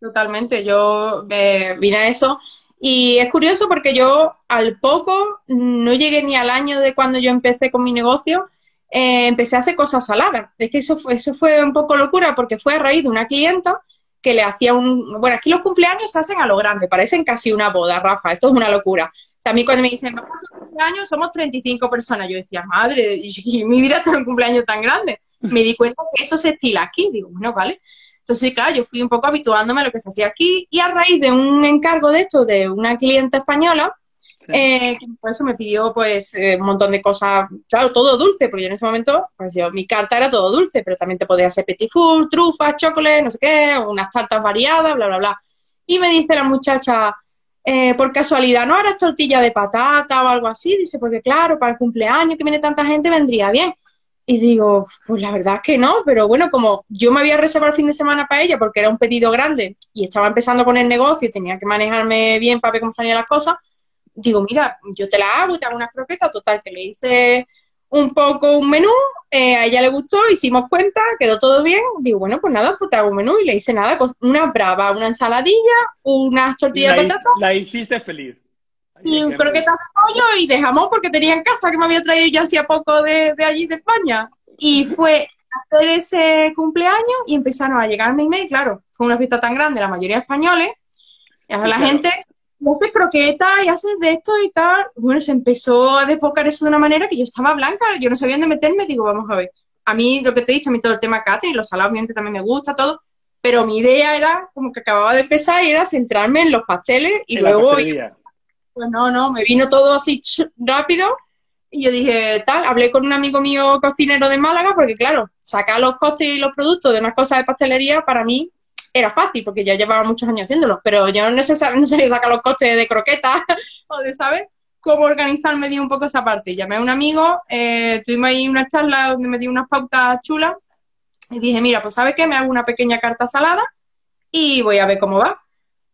Totalmente, yo eh, vine a eso. Y es curioso porque yo al poco, no llegué ni al año de cuando yo empecé con mi negocio, eh, empecé a hacer cosas saladas. Es que eso fue, eso fue un poco locura porque fue a raíz de una clienta que le hacía un... Bueno, aquí los cumpleaños se hacen a lo grande, parecen casi una boda, Rafa, esto es una locura. O sea, a mí cuando me dicen, vamos a un cumpleaños, somos 35 personas, yo decía, madre, y mi vida está en un cumpleaños tan grande. Me di cuenta que eso se estila aquí, digo, bueno, vale. Entonces, claro, yo fui un poco habituándome a lo que se hacía aquí y a raíz de un encargo de esto de una clienta española, Eh, por eso me pidió pues eh, un montón de cosas, claro, todo dulce, porque yo en ese momento, pues yo, mi carta era todo dulce, pero también te podía hacer petit four, trufas, chocolate, no sé qué, unas tartas variadas, bla, bla, bla. Y me dice la muchacha, eh, por casualidad, ¿no harás tortilla de patata o algo así? Dice, porque claro, para el cumpleaños que viene tanta gente vendría bien. Y digo, pues la verdad es que no, pero bueno, como yo me había reservado el fin de semana para ella porque era un pedido grande y estaba empezando con el negocio y tenía que manejarme bien para ver cómo salían las cosas, digo, mira, yo te la hago y te hago unas croquetas, total, que le hice un poco un menú, eh, a ella le gustó, hicimos cuenta, quedó todo bien, digo, bueno, pues nada, pues te hago un menú y le hice nada, una brava, una ensaladilla, unas tortillas de patata. La hiciste feliz. Y un croquetas de pollo y de jamón porque tenía en casa que me había traído ya hacía poco de, de allí, de España. Y fue hacer ese cumpleaños y empezaron a llegar mi email, claro, fue una fiesta tan grande, la mayoría españoles, y ahora la gente haces croquetas y haces de esto y tal. Bueno, se empezó a desbocar eso de una manera que yo estaba blanca, yo no sabía dónde meterme, digo, vamos a ver. A mí, lo que te he dicho, a mí todo el tema catering, los salados, obviamente también me gusta, todo, pero mi idea era, como que acababa de empezar, y era centrarme en los pasteles y luego... Pues no, no, me vino todo así rápido y yo dije, tal, hablé con un amigo mío cocinero de Málaga, porque claro, sacar los costes y los productos de unas cosas de pastelería para mí era fácil porque ya llevaba muchos años haciéndolo, pero yo no sabía, no sacar los costes de croquetas o de, ¿sabes? Cómo organizarme di un poco esa parte. Llamé a un amigo, eh, tuvimos ahí una charla donde me di unas pautas chulas y dije, mira, pues ¿sabes qué? Me hago una pequeña carta salada y voy a ver cómo va.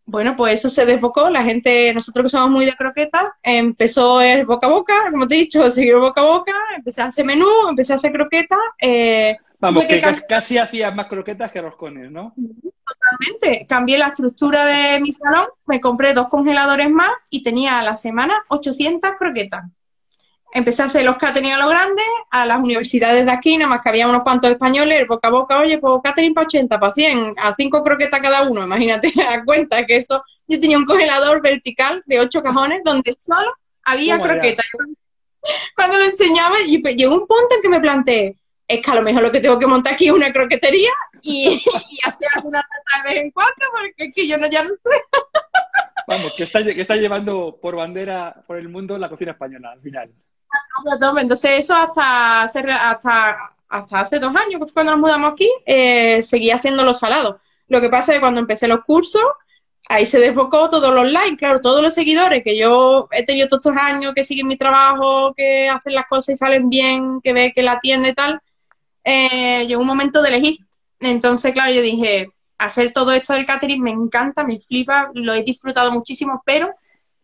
Bueno, pues eso se desbocó, la gente, nosotros que somos muy de croquetas, empezó el boca a boca, como te he dicho, seguir boca a boca, empecé a hacer menú, empecé a hacer croquetas. Eh, Vamos, que casi, hacías más croquetas que roscones, ¿no? Totalmente. Cambié la estructura de mi salón, me compré dos congeladores más y tenía a la semana 800 croquetas. Empecé a hacer los catering a lo grande, a las universidades de aquí, nada más que había unos cuantos españoles, boca a boca, oye, pues catering para 80, para 100, a 5 croquetas cada uno, imagínate, a cuenta que eso, yo tenía un congelador vertical de 8 cajones donde solo había croquetas. Cuando lo enseñaba, y llegó un punto en que me planteé, es que a lo mejor lo que tengo que montar aquí es una croquetería y, hacer alguna tarta de vez en cuando, porque es que yo no ya no sé. Vamos, que está, que está llevando por bandera por el mundo la cocina española al final. Entonces eso hasta hace, hasta, hasta hace dos años, cuando nos mudamos aquí, eh, seguía haciendo los salados. Lo que pasa es que cuando empecé los cursos, ahí se desbocó todo lo online, claro, todos los seguidores que yo he tenido todos estos años, que siguen mi trabajo, que hacen las cosas y salen bien, que ve que la tienda y tal, eh, llegó un momento de elegir. Entonces, claro, yo dije, hacer todo esto del catering me encanta, me flipa, lo he disfrutado muchísimo, pero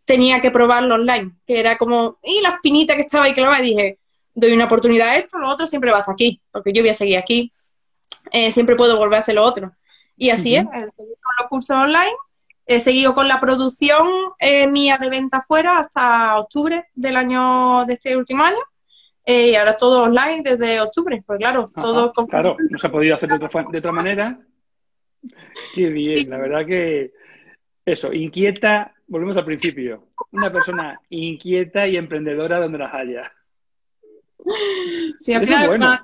tenía que probarlo online, que era como, y la espinita que estaba ahí clavada, y dije, doy una oportunidad a esto, lo otro siempre va hasta aquí, porque yo voy a seguir aquí, eh, siempre puedo volver a hacer lo otro. Y así es, he seguido con los cursos online, he seguido con la producción eh, mía de venta fuera hasta octubre del año, de este último año, eh, y ahora todo online desde octubre, pues claro, todo... Claro, no se ha podido hacer de otra, de otra manera. Qué bien, la verdad que eso, inquieta, volvemos al principio, una persona inquieta y emprendedora donde las haya. Sí, al final, bueno.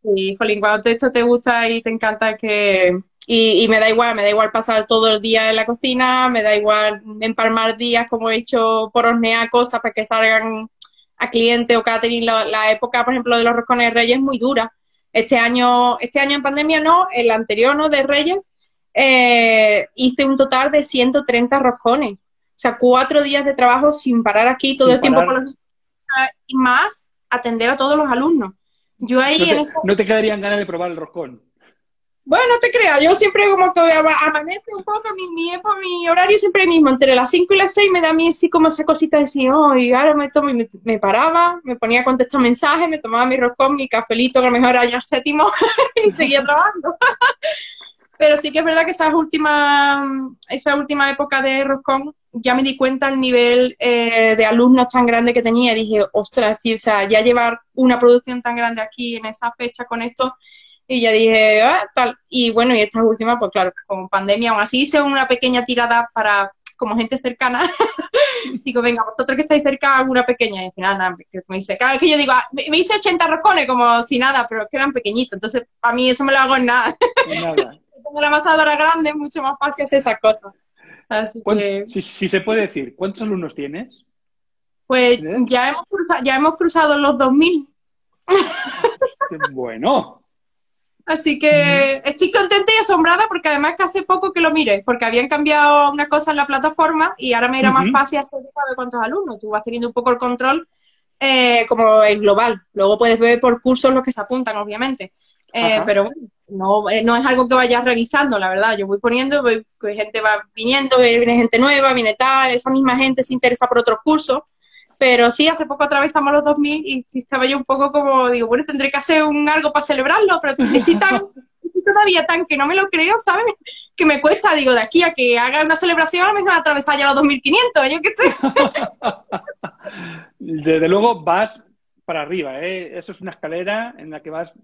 sí, Jolín, cuando esto te gusta y te encanta que... Y, y, me da igual, me da igual pasar todo el día en la cocina, me da igual empalmar días como he hecho por hornear cosas para que salgan a cliente o catering, la, la época, por ejemplo, de los roscones de Reyes es muy dura. Este año, este año en pandemia no, el anterior no de Reyes, eh, hice un total de 130 roscones. O sea, cuatro días de trabajo sin parar aquí todo el tiempo con los y más atender a todos los alumnos. Yo ahí no te, no te quedarían ganas de probar el roscón. Bueno, no te creas, yo siempre como que amanece un poco, mi, mi, mi horario siempre mismo, entre las 5 y las 6 me da a mí así como esa cosita de decir, oh, y ahora me, tomo, me, me, paraba, me ponía a contestar mensajes, me tomaba mi roscón, mi cafelito, que a lo mejor era ya el séptimo, y seguía trabajando. Pero sí que es verdad que esa última, esa última época de roscón ya me di cuenta el nivel eh, de alumnos tan grande que tenía y dije, ostras, sí, o sea, ya llevar una producción tan grande aquí en esa fecha con esto y ya dije, ah, tal. Y bueno, y estas últimas, pues claro, con pandemia, aún así hice una pequeña tirada para como gente cercana. digo, venga, vosotros que estáis cerca, alguna pequeña. Y al final, nada, me dice, claro, que yo digo, ah, me, hice 80 roscones como si nada, pero es que eran pequeñitos. Entonces, a mí eso me lo hago en nada. nada. como la amasadora grande, es mucho más fácil hacer esas cosas. Así que... si, si se puede decir, ¿cuántos alumnos tienes? Pues ya hemos, cruzado, ya hemos cruzado los 2000. bueno. Así que estoy contenta y asombrada porque además que hace poco que lo mire, porque habían cambiado una cosa en la plataforma y ahora me era más fácil hacer de cuántos alumnos. Tú vas teniendo un poco el control eh, como el global. Luego puedes ver por cursos los que se apuntan, obviamente. Eh, pero bueno, no, eh, no es algo que vayas revisando, la verdad. Yo voy poniendo, voy, gente va viniendo, viene gente nueva, viene tal, esa misma gente se interesa por otros cursos. Pero sí, hace poco atravesamos los 2000 y estaba yo un poco como, digo, bueno, tendré que hacer un algo para celebrarlo, pero estoy tan, todavía tan que no me lo creo, ¿sabes? Que me cuesta, digo, de aquí a que haga una celebración, a lo mejor atravesar ya los 2500, yo qué sé. Desde luego vas para arriba, ¿eh? Eso es una escalera en la que vas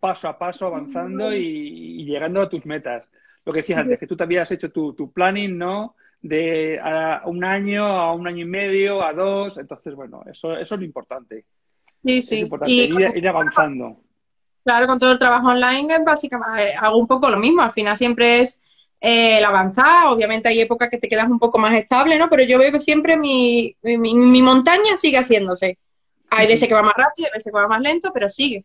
paso a paso avanzando y, llegando a tus metas. Lo que decías antes, que tú también has hecho tu, tu planning, ¿no? De a un año, a un año y medio, a dos. Entonces, bueno, eso, eso es lo importante. Sí, sí. Es importante ir, avanzando. Claro, con todo el trabajo online, básicamente hago un poco lo mismo. Al final siempre es eh, el avanzar. Obviamente hay épocas que te quedas un poco más estable, ¿no? Pero yo veo que siempre mi, mi, mi montaña sigue haciéndose. Hay veces que va más rápido, hay veces que va más lento, pero sigue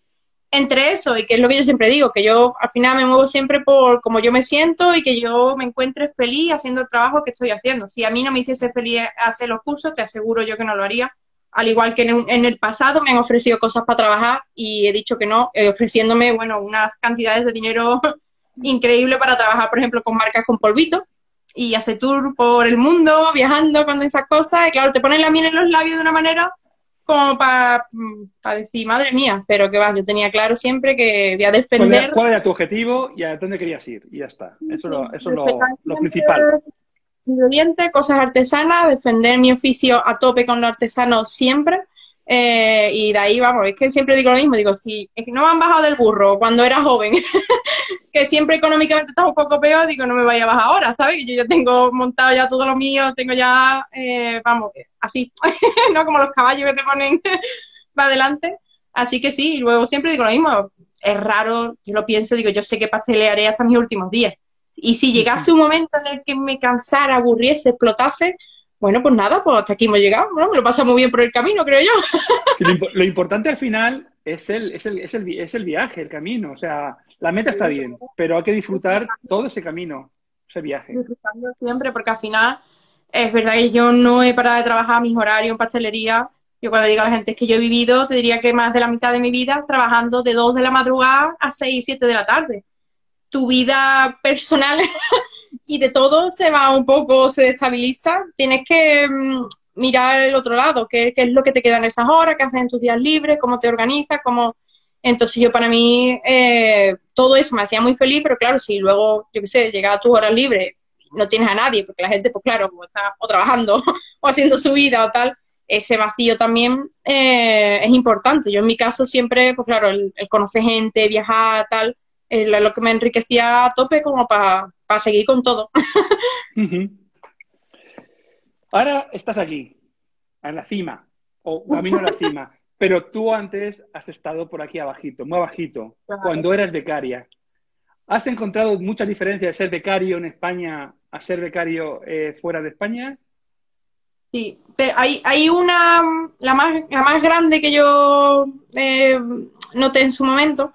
entre eso y que es lo que yo siempre digo, que yo al final me muevo siempre por cómo yo me siento y que yo me encuentre feliz haciendo el trabajo que estoy haciendo. Si a mí no me hiciese feliz hacer los cursos, te aseguro yo que no lo haría. Al igual que en, el pasado me han ofrecido cosas para trabajar y he dicho que no, eh, ofreciéndome, bueno, unas cantidades de dinero increíble para trabajar, por ejemplo, con marcas con polvito y hacer tour por el mundo, viajando con esas cosas. Y claro, te ponen la miel en los labios de una manera como para decir, madre mía, pero que va, yo tenía claro siempre que voy a defender... ¿Cuál era, tu objetivo y a dónde querías ir? Y ya está, eso, es lo, lo, principal. Ingredientes, cosas artesanas, defender mi oficio a tope con lo artesano siempre eh, y de ahí vamos, es que siempre digo lo mismo, digo, si es que no me han bajado del burro cuando era joven, que siempre económicamente estaba un poco peor, digo, no me vaya a bajar ahora, ¿sabes? Yo ya tengo montado ya todo lo mío, tengo ya, eh, vamos, así, ¿no? Como los caballos que te ponen para adelante. Así que sí, luego siempre digo lo mismo, es raro, yo lo pienso, digo, yo sé que pastelearé hasta mis últimos días. Y si llegase un momento en el que me cansara, aburriese, explotase, bueno, pues nada, pues hasta aquí hemos llegado, ¿no? Me lo pasa muy bien por el camino, creo yo. lo, importante al final es el, es, el, es, el, es el viaje, el camino. O sea, la meta está bien, pero hay que disfrutar todo ese camino, ese viaje. Disfrutando siempre, porque al final es verdad que yo no he parado de trabajar mis horarios en pastelería. Yo cuando digo a la gente es que yo he vivido, te diría que más de la mitad de mi vida trabajando de 2 de la madrugada a 6, 7 de la tarde. Tu vida personal y de todo se va un poco, se destabiliza, tienes que mm, mirar el otro lado, qué, es lo que te queda en esas horas, qué haces en tus días libres, cómo te organizas, cómo... Entonces yo para mí eh, todo eso me hacía muy feliz, pero claro, si luego, yo qué sé, llega a tus horas libres, no tienes a nadie, porque la gente, pues claro, está o trabajando o haciendo su vida o tal, ese vacío también eh, es importante. Yo en mi caso siempre, pues claro, el, el conocer gente, viajar, tal, lo que me enriquecía a tope como para para seguir con todo. Ahora estás aquí, en la cima, o camino a la cima, pero tú antes has estado por aquí abajito, muy abajito, cuando eras becaria. ¿Has encontrado mucha diferencia de ser becario en España a ser becario eh, fuera de España? Sí, hay, hay una, la más, la más grande que yo eh, noté en su momento,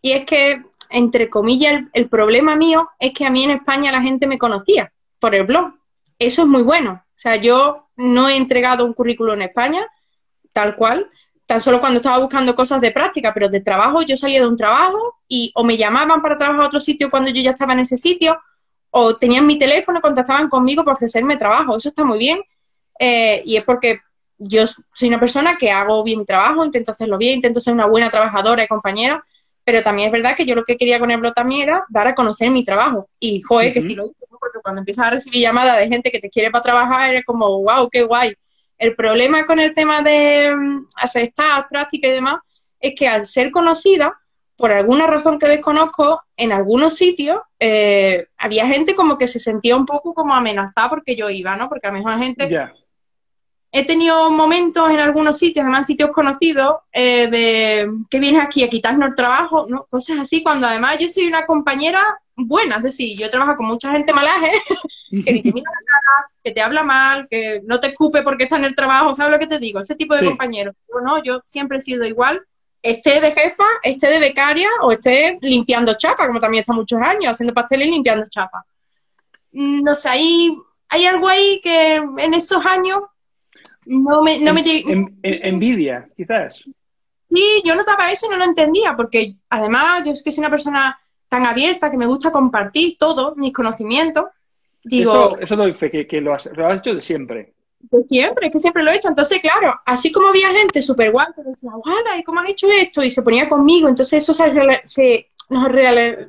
y es que entre comillas, el, problema mío es que a mí en España la gente me conocía por el blog. Eso es muy bueno. O sea, yo no he entregado un currículo en España, tal cual, tan solo cuando estaba buscando cosas de práctica, pero de trabajo yo salía de un trabajo y o me llamaban para trabajar a otro sitio cuando yo ya estaba en ese sitio, o tenían mi teléfono, contactaban conmigo para ofrecerme trabajo. Eso está muy bien. Eh, y es porque yo soy una persona que hago bien mi trabajo, intento hacerlo bien, intento ser una buena trabajadora y compañera, pero también es verdad que yo lo que quería con el blog también era dar a conocer mi trabajo. Y, joder, que sí lo hice, porque cuando empiezas a recibir llamadas de gente que te quiere para trabajar, eres como, wow, qué guay. El problema con el tema de mm, hacer estas prácticas y demás es que al ser conocida, por alguna razón que desconozco, en algunos sitios eh, había gente como que se sentía un poco como amenazada porque yo iba, ¿no? Porque a lo mejor gente he tenido momentos en algunos sitios, además sitios conocidos, eh, de que vienes aquí a quitarnos el trabajo, ¿no? cosas así, cuando además yo soy una compañera buena, es decir, yo trabajo con mucha gente malaje, que ni te mira la cara, que te habla mal, que no te escupe porque está en el trabajo, ¿sabes lo que te digo? Ese tipo de compañeros. Yo no, yo siempre he sido igual, esté de jefa, esté de becaria o esté limpiando chapa, como también está muchos años, haciendo pasteles y limpiando chapa. Mm, no sé, hay, hay algo ahí que en esos años no me... No me envidia, quizás. Sí, yo notaba eso y no lo entendía, porque además yo es que soy una persona tan abierta que me gusta compartir todo, mis conocimientos. Digo, eso, eso doy fe, que, lo, has, hecho de siempre. De siempre, es que siempre lo he hecho. Entonces, claro, así como había gente súper guay que decía, ¿y cómo has hecho esto? Y se ponía conmigo, entonces eso se, nos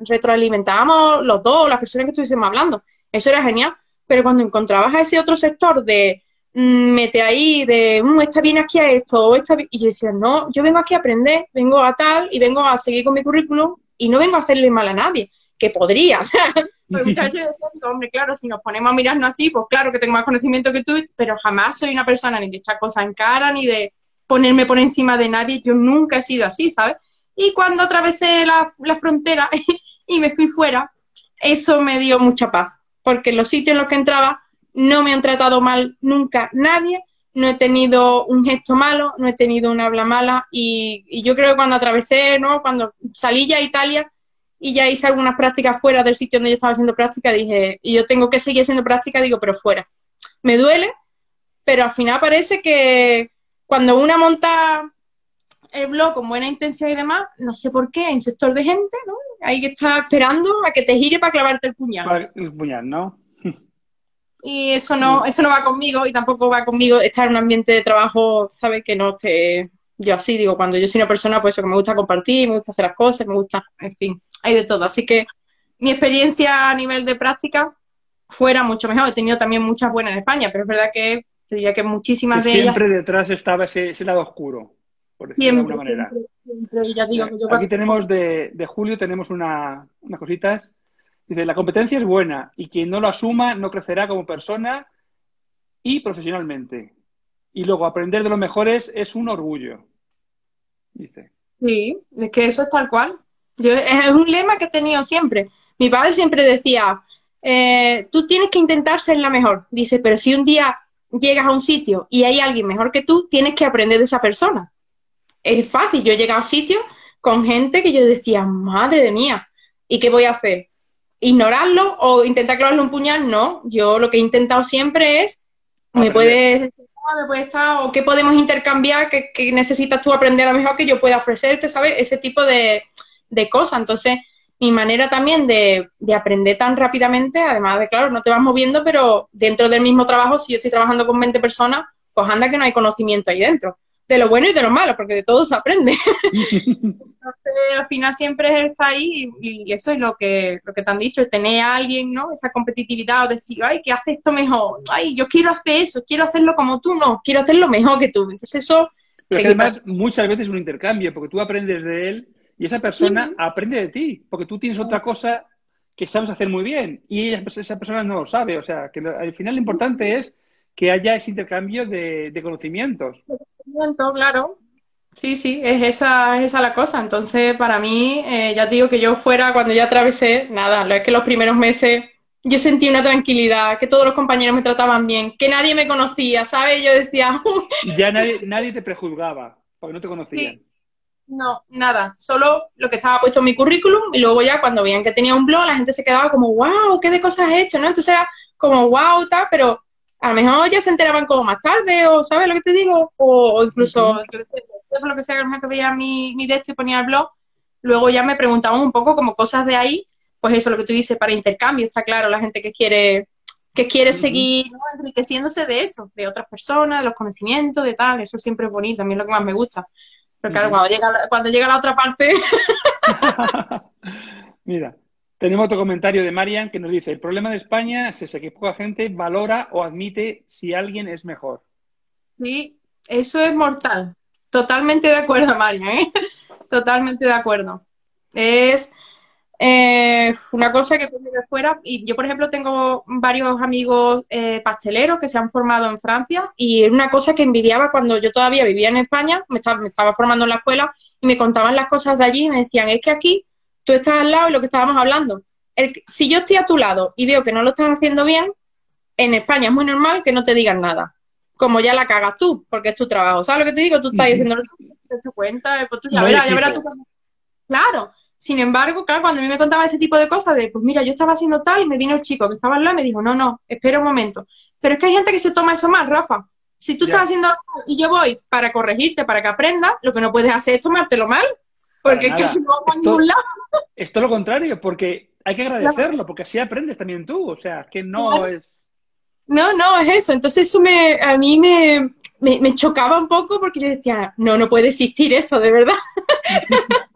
retroalimentábamos los dos, las personas que estuviésemos hablando. Eso era genial. Pero cuando encontrabas a ese otro sector de mete ahí, de mm, está bien aquí a esto, o y yo decía, no, yo vengo aquí a aprender, vengo a tal y vengo a seguir con mi currículum y no vengo a hacerle mal a nadie, que podría, o sea, pues muchas veces digo, hombre, claro, si nos ponemos a mirarnos así, pues claro que tengo más conocimiento que tú, pero jamás soy una persona ni de echar cosas en cara, ni de ponerme por encima de nadie, yo nunca he sido así, ¿sabes? Y cuando atravesé la, la frontera y me fui fuera, eso me dio mucha paz, porque en los sitios en los que entraba no me han tratado mal nunca nadie, no he tenido un gesto malo, no he tenido una habla mala y, yo creo que cuando atravesé, ¿no? Cuando salí ya a Italia y ya hice algunas prácticas fuera del sitio donde yo estaba haciendo práctica, dije, y yo tengo que seguir haciendo práctica, digo, pero fuera. Me duele, pero al final parece que cuando una monta el blog con buena intención y demás, no sé por qué, hay un sector de gente, ¿no? Ahí que está esperando a que te gire para clavarte el puñal. El puñal, ¿no? Y eso no, eso no va conmigo y tampoco va conmigo estar en un ambiente de trabajo, ¿sabes? Que no esté yo así, digo, cuando yo soy una persona, pues eso, que me gusta compartir, me gusta hacer las cosas, me gusta, en fin, hay de todo. Así que mi experiencia a nivel de práctica fuera mucho mejor. He tenido también muchas buenas en España, pero es verdad que te diría que muchísimas de ellas... Siempre detrás estaba ese, lado oscuro, por decirlo de alguna manera. Aquí tenemos de, de Julio, tenemos una, unas cositas Dice, la competencia es buena y quien no lo asuma no crecerá como persona y profesionalmente. Y luego aprender de los mejores es un orgullo. Dice. Sí, es que eso es tal cual. Yo, es un lema que he tenido siempre. Mi padre siempre decía, eh, tú tienes que intentar ser la mejor. Dice, pero si un día llegas a un sitio y hay alguien mejor que tú, tienes que aprender de esa persona. Es fácil. Yo he llegado a sitios con gente que yo decía, madre de mía, ¿y qué voy a hacer? Ignorarlo o intentar clavarle un puñal, no. Yo lo que he intentado siempre es, me puedes, me puede estar, o qué podemos intercambiar, ¿Qué, necesitas tú aprender a lo mejor que yo pueda ofrecerte, ¿sabes? Ese tipo de, de cosas. Entonces, mi manera también de, de, aprender tan rápidamente, además de, claro, no te vas moviendo, pero dentro del mismo trabajo, si yo estoy trabajando con 20 personas, pues anda que no hay conocimiento ahí dentro de lo bueno y de lo malo, porque de todo se aprende. Entonces, al final siempre está ahí y, eso es lo que, lo que te han dicho, tener a alguien, ¿no? Esa competitividad o decir, ay, que hace esto mejor, ay, yo quiero hacer eso, quiero hacerlo como tú, no, quiero hacerlo mejor que tú. Entonces eso... Pero además muchas veces es un intercambio, porque tú aprendes de él y esa persona aprende de ti, porque tú tienes otra cosa que sabes hacer muy bien y esa persona no lo sabe. O sea, que al final lo importante es que haya ese intercambio de, conocimientos. Conocimiento, claro. Sí, sí, es esa, es esa la cosa. Entonces, para mí, eh, ya te digo que yo fuera, cuando yo atravesé, nada, lo es que los primeros meses yo sentí una tranquilidad, que todos los compañeros me trataban bien, que nadie me conocía, ¿sabes? Yo decía... ya nadie, nadie te prejuzgaba, porque no te conocían. No, nada, solo lo que estaba puesto en mi currículum y luego ya cuando veían que tenía un blog, la gente se quedaba como, wow, qué de cosas has hecho, ¿no? Entonces era como, wow, tal, pero a lo mejor ya se enteraban como más tarde, o ¿sabes lo que te digo? O, incluso, yo sé, por lo que sea, que veía mi, mi texto y ponía el blog, luego ya me preguntaban un poco como cosas de ahí, pues eso, lo que tú dices, para intercambio, está claro, la gente que quiere que quiere seguir enriqueciéndose de eso, de otras personas, de los conocimientos, de tal, eso siempre es bonito, a mí es lo que más me gusta. Pero claro, cuando llega, cuando llega la otra parte... Mira, tenemos otro comentario de Marian que nos dice, el problema de España es ese, que poca gente valora o admite si alguien es mejor. Sí, eso es mortal. Totalmente de acuerdo, Marian, ¿eh? Totalmente de acuerdo. Es eh, una cosa que viene de fuera. Y yo, por ejemplo, tengo varios amigos eh, pasteleros que se han formado en Francia y es una cosa que envidiaba cuando yo todavía vivía en España, me estaba, me estaba formando en la escuela y me contaban las cosas de allí y me decían, es que aquí tú estás al lado y lo que estábamos hablando. si yo estoy a tu lado y veo que no lo estás haciendo bien, en España es muy normal que no te digan nada. Como ya la cagas tú, porque es tu trabajo. ¿Sabes lo que te digo? Tú estás diciendo, te das cuenta, pues tú ya verás, ya verás tú. Claro. Sin embargo, claro, cuando a mí me contaba ese tipo de cosas, de pues mira, yo estaba haciendo tal y me vino el chico que estaba al lado y me dijo, no, no, espera un momento. Pero es que hay gente que se toma eso mal, Rafa. Si tú estás haciendo algo y yo voy para corregirte, para que aprendas, lo que no puedes hacer es tomártelo mal. Porque es que si no vamos a ningún lado. Esto es lo contrario, porque hay que agradecerlo, porque así aprendes también tú. O sea, que no es. No, no, es eso. Entonces eso me, a mí me, me, chocaba un poco porque yo decía, no, no puede existir eso, de verdad.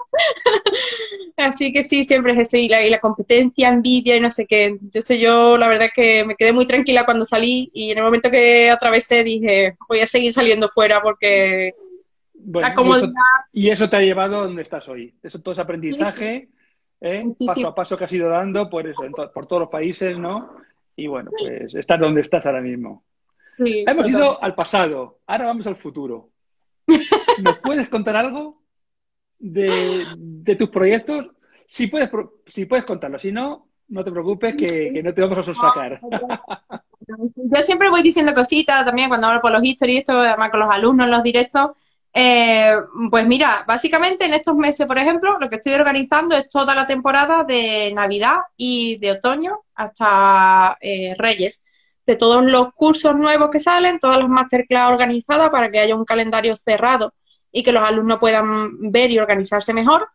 Así que sí, siempre es eso, y la, y la competencia, envidia y no sé qué. Entonces yo la verdad que me quedé muy tranquila cuando salí y en el momento que atravesé dije, voy a seguir saliendo fuera porque y, eso, te ha llevado a donde estás hoy. Eso, todo ese aprendizaje, ¿eh? paso a paso que has ido dando por, eso, por todos los países, ¿no? Y bueno, pues estás donde estás ahora mismo. Hemos ido al pasado, ahora vamos al futuro. ¿Nos puedes contar algo de, tus proyectos? Si puedes, si puedes contarlo, si no, no te preocupes que, no te vamos a sacar. Yo siempre voy diciendo cositas también cuando hablo por los historias, esto, además con los alumnos en los directos. Eh, pues mira, básicamente en estos meses, por ejemplo, lo que estoy organizando es toda la temporada de Navidad y de otoño hasta eh, Reyes, de todos los cursos nuevos que salen, todas las masterclass organizadas para que haya un calendario cerrado y que los alumnos puedan ver y organizarse mejor.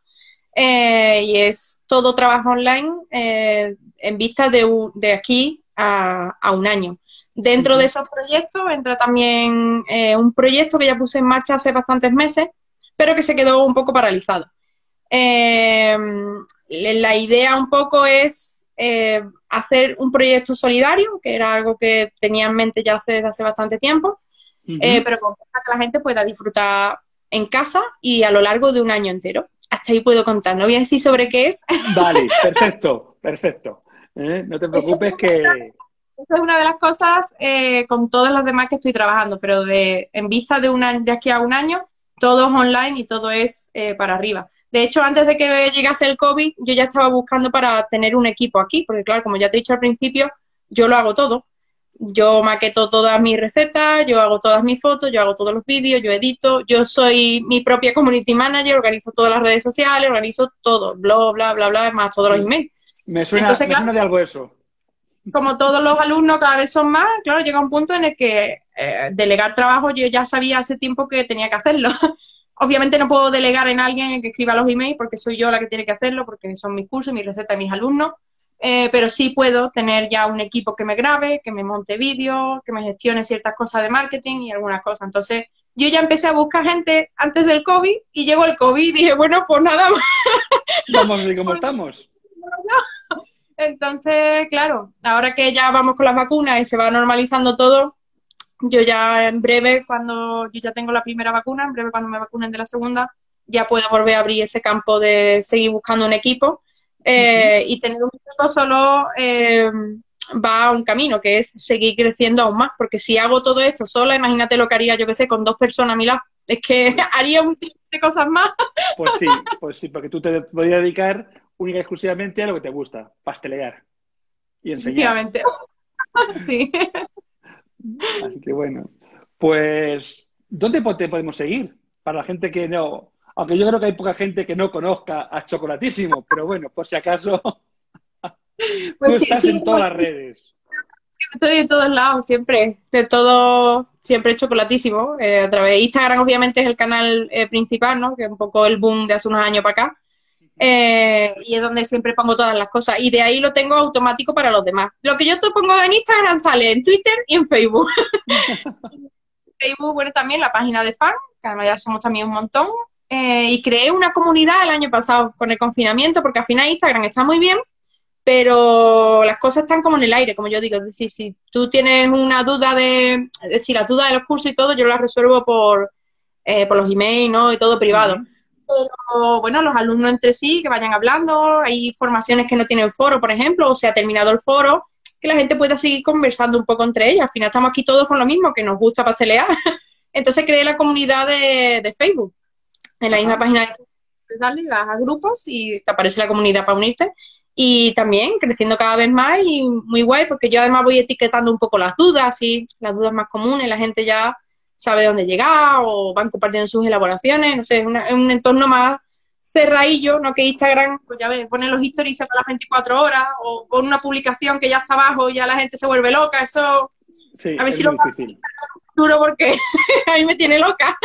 Eh, y es todo trabajo online en vista de, aquí a un año. Dentro de esos proyectos entra también eh, un proyecto que ya puse en marcha hace bastantes meses, pero que se quedó un poco paralizado. Eh, la idea un poco es eh, hacer un proyecto solidario, que era algo que tenía en mente ya hace, desde hace bastante tiempo, pero con que la gente pueda disfrutar en casa y a lo largo de un año entero. Hasta ahí puedo contar, no voy a decir sobre qué es. Vale, perfecto, perfecto. No te preocupes que esa es una de las cosas eh, con todas las demás que estoy trabajando, pero de, en vista de, una, de aquí a un año, todo es online y todo es eh, para arriba. De hecho, antes de que llegase el COVID, yo ya estaba buscando para tener un equipo aquí, porque claro, como ya te he dicho al principio, yo lo hago todo. Yo maqueto todas mis recetas, yo hago todas mis fotos, yo hago todos los vídeos, yo edito, yo soy mi propia community manager, organizo todas las redes sociales, organizo todo, bla, bla, bla, bla, más todos los emails. Me suena, me suena de algo eso como todos los alumnos cada vez son más, claro, llega un punto en el que eh, delegar trabajo yo ya sabía hace tiempo que tenía que hacerlo. Obviamente no puedo delegar en alguien que escriba los emails porque soy yo la que tiene que hacerlo, porque son mis cursos, mis recetas mis alumnos, eh, pero sí puedo tener ya un equipo que me grabe, que me monte vídeos, que me gestione ciertas cosas de marketing y algunas cosas. Entonces, yo ya empecé a buscar gente antes del COVID y llegó el COVID y dije, bueno, pues nada más. Vamos ver cómo estamos. Entonces, claro, ahora que ya vamos con las vacunas y se va normalizando todo, yo ya en breve, cuando yo ya tengo la primera vacuna, en breve cuando me vacunen de la segunda, ya puedo volver a abrir ese campo de seguir buscando un equipo. Eh, y tener un equipo solo eh, va a un camino, que es seguir creciendo aún más, porque si hago todo esto sola, imagínate lo que haría, yo que sé, con dos personas a mi lado. Es que haría un tipo de cosas más. Pues sí, pues sí, porque tú te podrías dedicar única y exclusivamente a lo que te gusta, pastelear y enseñar. Efectivamente. sí. Así que bueno, pues, ¿dónde te podemos seguir? Para la gente que no, aunque yo creo que hay poca gente que no conozca a Chocolatísimo, pero bueno, por si acaso, pues estás en todas las redes. Estoy de todos lados, siempre, de todo, siempre chocolatísimo. Eh, a través de Instagram, obviamente, es el canal eh, principal, ¿no? Que es un poco el boom de hace unos años para acá. Eh, y es donde siempre pongo todas las cosas. Y de ahí lo tengo automático para los demás. Lo que yo te pongo en Instagram sale en Twitter y en Facebook. Facebook, bueno, también la página de fan, que además ya somos también un montón. Eh, y creé una comunidad el año pasado con el confinamiento, porque al final Instagram está muy bien, pero las cosas están como en el aire, como yo digo. Es decir, si tú tienes una duda de, es decir, la duda de los cursos y todo, yo la resuelvo por, eh, por los emails, ¿no? Y todo privado pero bueno, los alumnos entre sí que vayan hablando, hay formaciones que no tienen foro, por ejemplo, o se ha terminado el foro, que la gente pueda seguir conversando un poco entre ellas. Al final estamos aquí todos con lo mismo, que nos gusta pastelear. Entonces creé la comunidad de, Facebook. En la misma página de darle a grupos y te aparece la comunidad para unirte. y también creciendo cada vez más y muy guay porque yo además voy etiquetando un poco las dudas y las dudas más comunes, la gente ya sabe dónde llegar o van compartiendo sus elaboraciones, no sé, es, un entorno más cerradillo, no que Instagram, pues ya ves, pone los stories a las 24 horas o con una publicación que ya está abajo y ya la gente se vuelve loca, eso a ver si lo difícil. duro porque a mí me tiene loca.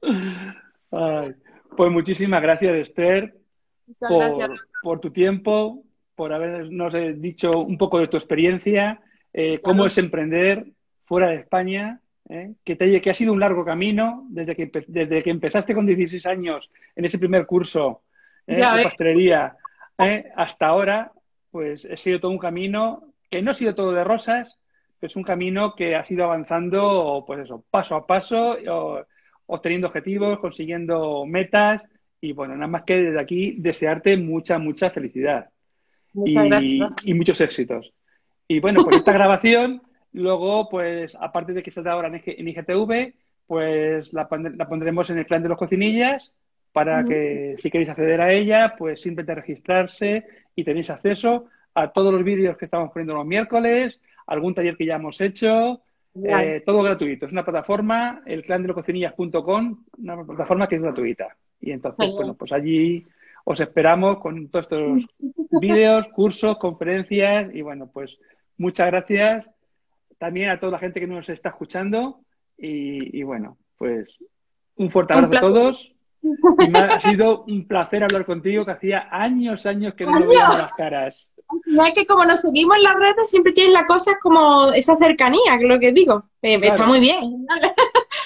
pues muchísimas gracias, Esther por, tu tiempo, por habernos eh, dicho un poco de tu experiencia, eh, cómo es emprender fuera de España, eh, que, te, que ha sido un largo camino desde que, desde que empezaste con 16 años en ese primer curso de pastelería hasta ahora, pues ha sido todo un camino que no ha sido todo de rosas, es un camino que ha sido avanzando, pues eso, paso a paso, obteniendo objetivos, consiguiendo metas y bueno, nada más que desde aquí desearte mucha, mucha felicidad y, muchos éxitos. Y bueno, pues esta grabación, luego, pues aparte de que está ahora en IGTV, pues la, pondremos en el clan de los cocinillas para que si queréis acceder a ella, pues simplemente registrarse y tenéis acceso a todos los vídeos que estamos poniendo los miércoles, algún taller que ya hemos hecho, eh, todo gratuito. Es una plataforma, el clan de los cocinillas.com, una plataforma que es gratuita. Y entonces, bueno, pues allí os esperamos con todos estos vídeos, cursos, conferencias y bueno, pues muchas gracias también a toda la gente que nos está escuchando y, bueno, pues un fuerte abrazo a todos. Y ha sido un placer hablar contigo, que hacía años, años que no nos veíamos las caras. No es que como nos seguimos en las redes, siempre tienes la cosa como esa cercanía, que es lo que digo. Eh, está muy bien.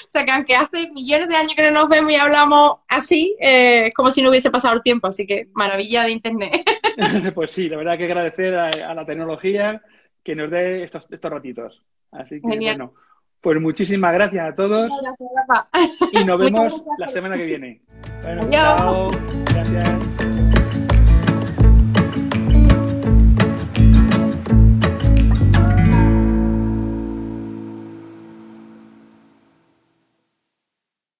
O sea que aunque hace millones de años que no nos vemos y hablamos así, eh, es como si no hubiese pasado el tiempo. Así que maravilla de Internet. pues sí, la verdad que agradecer a, la tecnología que nos dé estos, estos ratitos. Así que bueno, pues muchísimas gracias a todos. y nos vemos la semana que viene. Bueno, chao. Gracias.